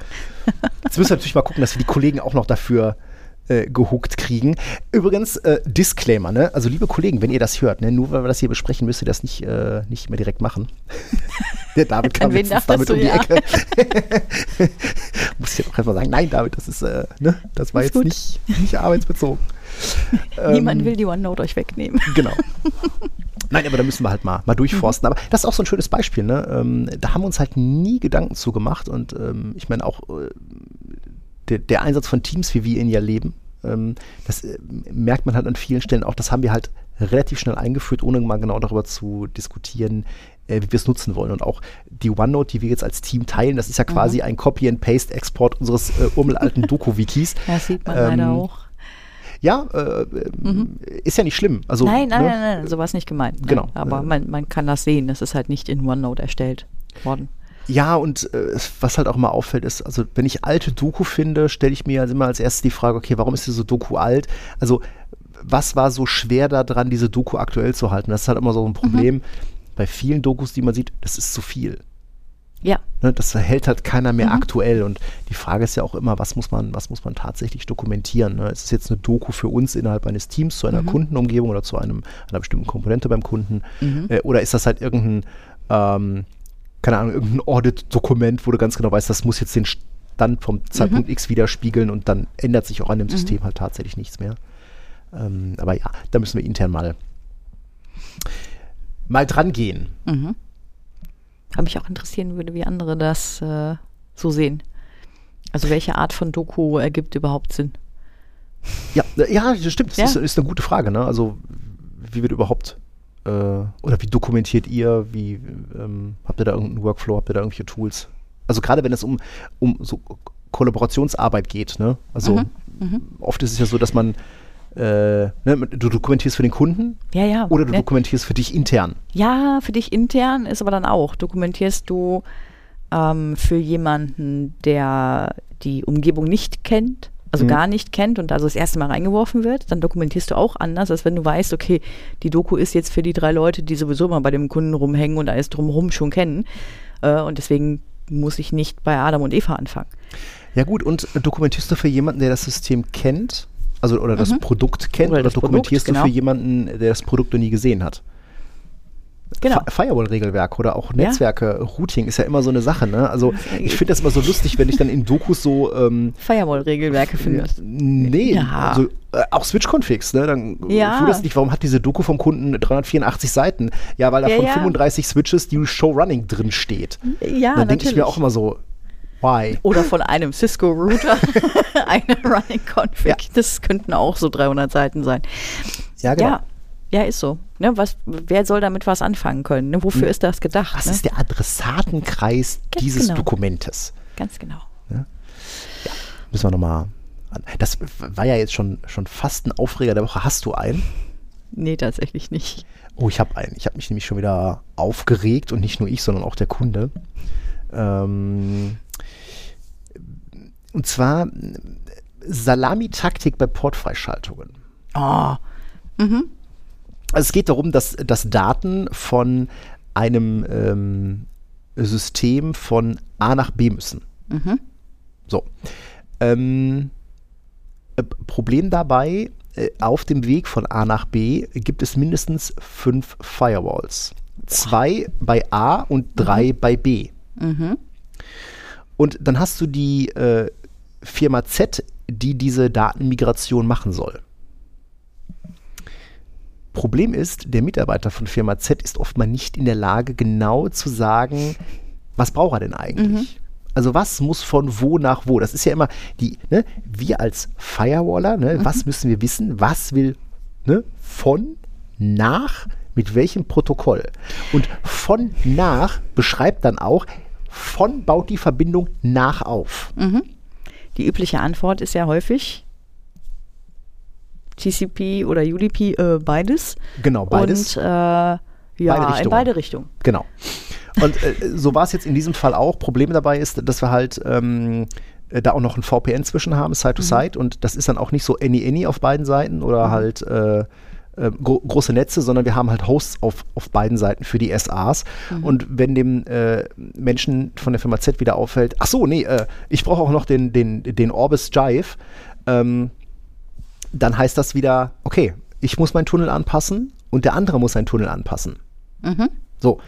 [laughs] Jetzt müssen wir natürlich mal gucken, dass wir die Kollegen auch noch dafür äh, gehuckt kriegen. Übrigens, äh, Disclaimer, ne? Also liebe Kollegen, wenn ihr das hört, ne, nur weil wir das hier besprechen, müsst ihr das nicht, äh, nicht mehr direkt machen. [laughs] Der David kam dachtest damit um die du, ja? Ecke. [laughs] Muss ich doch erstmal sagen, nein, David, das ist, äh, ne, das war Ist jetzt gut. nicht, nicht arbeitsbezogen. [laughs] Niemand Ähm, will die OneNote euch wegnehmen. Genau. Nein, aber da müssen wir halt mal, mal durchforsten. Aber das ist auch so ein schönes Beispiel. Ne? Ähm, da haben wir uns halt nie Gedanken zu gemacht. Und ähm, ich meine auch äh, der, der Einsatz von Teams, wie wir ihn ja leben, ähm, das äh, merkt man halt an vielen Stellen auch. Das haben wir halt relativ schnell eingeführt, ohne mal genau darüber zu diskutieren, äh, wie wir es nutzen wollen. Und auch die OneNote, die wir jetzt als Team teilen, das ist ja quasi ein Copy-and-Paste-Export unseres äh, uralten [laughs] Doku-Wikis. Das sieht man Ähm, leider auch. Ja, äh, ähm, ist ja nicht schlimm. Also, Nein, nein, ne? nein, nein, sowas nicht gemeint. Nein, Genau. Aber Äh, man, man kann das sehen. Das ist halt nicht in OneNote erstellt worden. Ja, und äh, was halt auch immer auffällt, ist, also wenn ich alte Doku finde, stelle ich mir also immer als erstes die Frage, okay, warum ist diese Doku alt? Also, was war so schwer daran, diese Doku aktuell zu halten? Das ist halt immer so ein Problem. Bei vielen Dokus, die man sieht, das ist zu viel. Ja, Ne, das hält halt keiner mehr aktuell. Und die Frage ist ja auch immer, was muss man, was muss man tatsächlich dokumentieren? Ne? Ist es jetzt eine Doku für uns innerhalb eines Teams zu einer Kundenumgebung oder zu einem, einer bestimmten Komponente beim Kunden? Äh, oder ist das halt irgendein, ähm, keine Ahnung, irgendein Audit-Dokument, wo du ganz genau weißt, das muss jetzt den Stand vom Zeitpunkt X widerspiegeln und dann ändert sich auch an dem System halt tatsächlich nichts mehr. Ähm, aber ja, da müssen wir intern mal, mal dran gehen. habe mich auch interessieren würde, wie andere das äh, so sehen. Also welche Art von Doku ergibt überhaupt Sinn? Ja, äh, ja, das stimmt. Das Ja. ist, ist eine gute Frage. Ne? Also, wie wird überhaupt, äh, oder wie dokumentiert ihr, wie ähm, habt ihr da irgendeinen Workflow, habt ihr da irgendwelche Tools? Also, gerade wenn es um, um so Kollaborationsarbeit geht. Ne? Also oft ist es ja so, dass man äh, ne, du dokumentierst für den Kunden Ja, ja. oder du ne? dokumentierst für dich intern. Ja, für dich intern ist aber dann auch. Dokumentierst du ähm, für jemanden, der die Umgebung nicht kennt, also Mhm. gar nicht kennt und also das erste Mal reingeworfen wird, dann dokumentierst du auch anders, als wenn du weißt, okay, die Doku ist jetzt für die drei Leute, die sowieso mal bei dem Kunden rumhängen und alles drumherum schon kennen. Äh, und deswegen muss ich nicht bei Adam und Eva anfangen. Ja gut, und dokumentierst du für jemanden, der das System kennt, also oder das Produkt kennt, Mhm. Oder oder, das Produkt, dokumentierst genau. du für jemanden, der das Produkt noch nie gesehen hat? Genau. Fi- Firewall-Regelwerk oder auch Ja. Netzwerke, Routing ist ja immer so eine Sache. Ne? Also ich finde das immer so lustig, wenn ich dann in Dokus so ähm, Firewall-Regelwerke finde. Nee, Ja. also, äh, auch Switch-Configs, ne? Dann Ja. ja. das nicht, warum hat diese Doku vom Kunden 384 Seiten? Ja, weil da Ja, von ja. 35 Switches die Show Running drin steht. Ja, dann denke ich mir auch immer so, why? Oder von einem Cisco-Router, [laughs] [laughs] eine Running Config. Ja. Das könnten auch so 300 Seiten sein. Ja, genau. Ja, ja, ist so. Ne, was, wer soll damit was anfangen können? Ne? Wofür ist das gedacht? Was ne? ist der Adressatenkreis Ganz dieses genau. Dokumentes? Ganz genau. Müssen wir nochmal. Das war ja jetzt schon, schon fast ein Aufreger der Woche. Hast du einen? Nee, tatsächlich nicht. Oh, ich habe einen. Ich habe mich nämlich schon wieder aufgeregt und nicht nur ich, sondern auch der Kunde. Ähm, und zwar äh, Salami-Taktik bei Portfreischaltungen. Oh, Also es geht darum, dass, dass Daten von einem ähm, System von A nach B müssen. So. Ähm, äh, Problem dabei, äh, auf dem Weg von A nach B gibt es mindestens fünf Firewalls. Zwei bei A und drei bei B. Und dann hast du die äh, Firma Z, die diese Datenmigration machen soll. Problem ist, der Mitarbeiter von Firma Z ist oftmal nicht in der Lage, genau zu sagen, was braucht er denn eigentlich? Also was muss von wo nach wo? Das ist ja immer die, ne, wir als Firewaller, ne, was müssen wir wissen? Was will ne, von nach mit welchem Protokoll? Und von nach beschreibt dann auch, von baut die Verbindung nach auf. die übliche Antwort ist ja häufig TCP oder UDP, äh, beides. Genau, beides. Und äh, ja, in Richtungen. beide Richtungen. Genau. Und äh, so war es jetzt in diesem Fall auch. Problem dabei ist, dass wir halt ähm, äh, da auch noch ein VPN zwischen haben, Side to Side. Und das ist dann auch nicht so any-any auf beiden Seiten oder halt äh, äh, gro große Netze, sondern wir haben halt Hosts auf, auf beiden Seiten für die SAs. Und wenn dem äh, Menschen von der Firma Z wieder auffällt, ach so, nee, äh, ich brauche auch noch den, den, den Orbis Jive, ähm, dann heißt das wieder, okay, ich muss meinen Tunnel anpassen und der andere muss seinen Tunnel anpassen. So.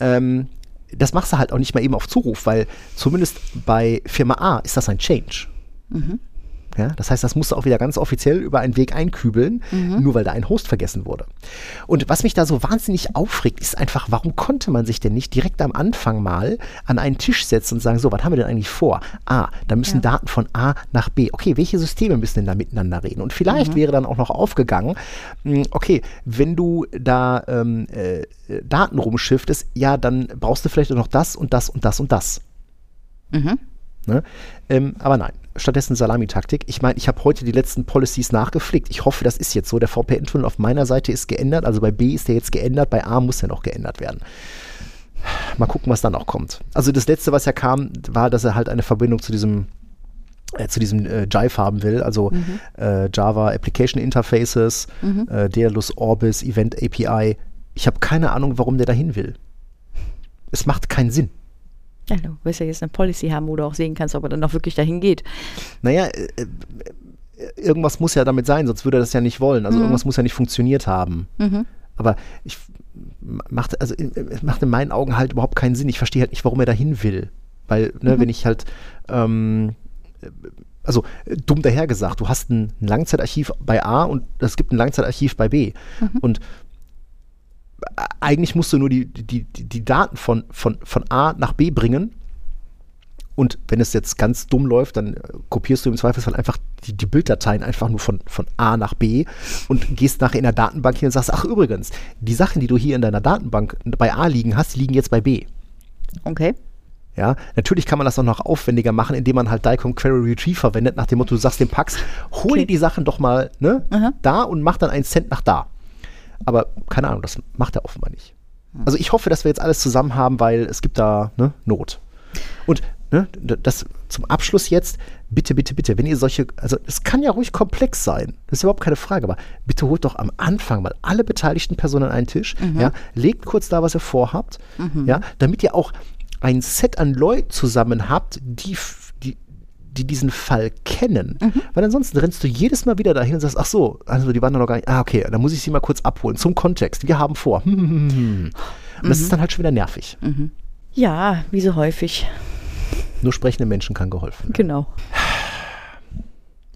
Ähm, das machst du halt auch nicht mal eben auf Zuruf, weil zumindest bei Firma A ist das ein Change. Ja, das heißt, das musst du auch wieder ganz offiziell über einen Weg einkübeln, nur weil da ein Host vergessen wurde. Und was mich da so wahnsinnig aufregt, ist einfach, warum konnte man sich denn nicht direkt am Anfang mal an einen Tisch setzen und sagen, so, was haben wir denn eigentlich vor? A, da müssen Ja. Daten von A nach B. Okay, welche Systeme müssen denn da miteinander reden? Und vielleicht wäre dann auch noch aufgegangen, mh, okay, wenn du da ähm, äh, Daten rumschiftest, ja, dann brauchst du vielleicht auch noch das und das und das und das. Ne? Ähm, aber nein, stattdessen Salami-Taktik. Ich meine, ich habe heute die letzten Policies nachgepflegt. Ich hoffe, das ist jetzt so. Der VPN-Tunnel auf meiner Seite ist geändert, also bei B ist der jetzt geändert, bei A muss der noch geändert werden. Mal gucken, was dann auch kommt. Also das letzte, was ja kam, war, dass er halt eine Verbindung zu diesem äh, zu diesem äh, Jive haben will, also äh, Java Application Interfaces, äh, Daedalus Orbis, Event API. Ich habe keine Ahnung, warum der dahin will. Es macht keinen Sinn. Ja, du willst ja jetzt eine Policy haben, wo du auch sehen kannst, ob er dann auch wirklich dahin geht. Naja, äh, äh, irgendwas muss ja damit sein, sonst würde er das ja nicht wollen. Also irgendwas muss ja nicht funktioniert haben. Aber ich macht, also es macht in meinen Augen halt überhaupt keinen Sinn. Ich verstehe halt nicht, warum er dahin will. Weil, ne, wenn ich halt, ähm, also äh, dumm dahergesagt, du hast ein Langzeitarchiv bei A und es gibt ein Langzeitarchiv bei B. Und äh, eigentlich musst du nur die, die, die, Daten von, von, von A nach B bringen. Und wenn es jetzt ganz dumm läuft, dann äh, kopierst du im Zweifelsfall einfach die, die Bilddateien einfach nur von, von A nach B und gehst nachher in der Datenbank hin und sagst, ach übrigens, die Sachen, die du hier in deiner Datenbank bei A liegen hast, liegen jetzt bei B. Okay. Ja, natürlich kann man das auch noch aufwendiger machen, indem man halt DICOM Query Retrieve verwendet, nach dem Motto, du sagst dem Pax, hol Okay. dir die Sachen doch mal ne, Aha. da und mach dann einen Cent nach da. Aber keine Ahnung, das macht er offenbar nicht. Also ich hoffe, dass wir jetzt alles zusammen haben, weil es gibt da ne, Not. Und ne, das zum Abschluss jetzt, bitte, bitte, bitte, wenn ihr solche, also es kann ja ruhig komplex sein, das ist überhaupt keine Frage, aber bitte holt doch am Anfang mal alle beteiligten Personen an einen Tisch, ja, legt kurz da, was ihr vorhabt, ja, damit ihr auch ein Set an Leuten zusammen habt, die, die, die diesen Fall kennen. Weil ansonsten rennst du jedes Mal wieder dahin und sagst, ach so, also die waren da noch gar nicht, ah, okay, dann muss ich sie mal kurz abholen, zum Kontext, wir haben vor. [laughs] Und das ist dann halt schon wieder nervig. Ja, wie so häufig. Nur sprechende Menschen kann geholfen werden. Genau.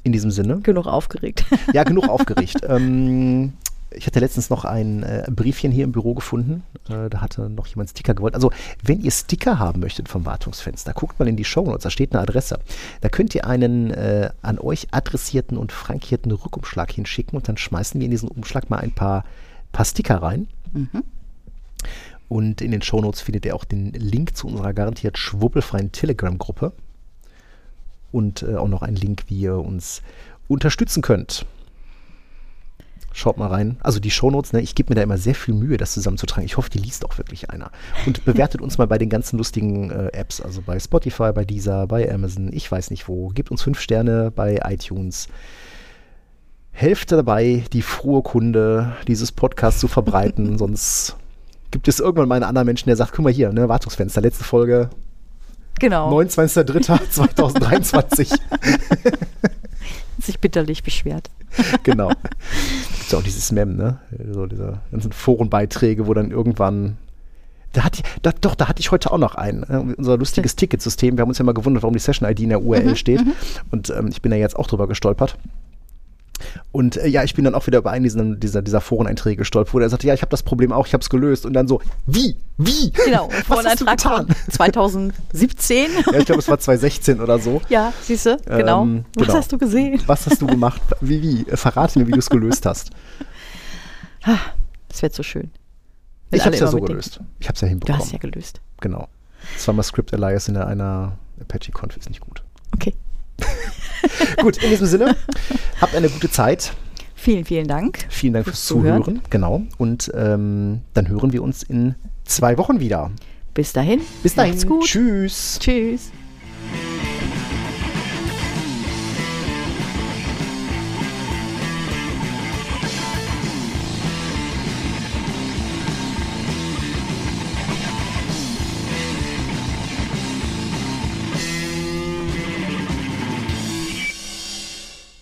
In diesem Sinne. Genug aufgeregt. Ja, genug aufgeregt. [laughs] ähm, ich hatte letztens noch ein äh, Briefchen hier im Büro gefunden. Äh, da hatte noch jemand Sticker gewollt. Also, wenn ihr Sticker haben möchtet vom Wartungsfenster, guckt mal in die Shownotes, da steht eine Adresse. Da könnt ihr einen äh, an euch adressierten und frankierten Rückumschlag hinschicken und dann schmeißen wir in diesen Umschlag mal ein paar, paar Sticker rein. Und in den Shownotes findet ihr auch den Link zu unserer garantiert schwuppelfreien Telegram-Gruppe. Und äh, auch noch einen Link, wie ihr uns unterstützen könnt. Schaut mal rein. Also die Shownotes, ne, ich gebe mir da immer sehr viel Mühe, das zusammenzutragen. Ich hoffe, die liest auch wirklich einer. Und [laughs] bewertet uns mal bei den ganzen lustigen äh, Apps, also bei Spotify, bei Deezer, bei Amazon, ich weiß nicht wo. Gebt uns fünf Sterne bei iTunes. Helft dabei, die frohe Kunde dieses Podcasts zu verbreiten, [laughs] sonst gibt es irgendwann mal einen anderen Menschen, der sagt, guck mal hier, ne, Wartungsfenster, letzte Folge, Genau. 29.03.2023. [laughs] Sich bitterlich beschwert. [laughs] genau. Gibt ja auch dieses Mem, ne? So diese ganzen Forenbeiträge, wo dann irgendwann. Da hatte ich, da, doch, da hatte ich heute auch noch einen. Äh, unser lustiges Ticketsystem. Wir haben uns ja mal gewundert, warum die Session-ID in der URL steht. Und ähm, ich bin da jetzt auch drüber gestolpert. Und äh, ja, ich bin dann auch wieder über einen dieser, dieser, dieser Foreneinträge gestolpert, wo er sagte, ja, ich habe das Problem auch, ich habe es gelöst. Und dann so, wie? Wie? Genau. [laughs] Was du von 2017. [laughs] Ja, ich glaube, es war 2016 oder so. Ja, siehst du? Genau. Ähm, Was genau. hast du gesehen? Was hast du gemacht? Wie, wie? Äh, Verrate mir, wie du es gelöst hast. Das wäre so schön. Wenn Ich habe es ja so gelöst. Ich habe es ja Du hinbekommen. hast ja gelöst. Genau. Zweimal Script Alias in einer Apache-Conf ist nicht gut. Okay. [laughs] gut, in diesem Sinne, habt eine gute Zeit. Vielen, vielen Dank. Vielen Dank Fürs fürs Zuhören. Zuhören. Genau. Und ähm, dann hören wir uns in zwei Wochen wieder. Bis dahin. Bis dahin. Macht's gut. Tschüss. Tschüss.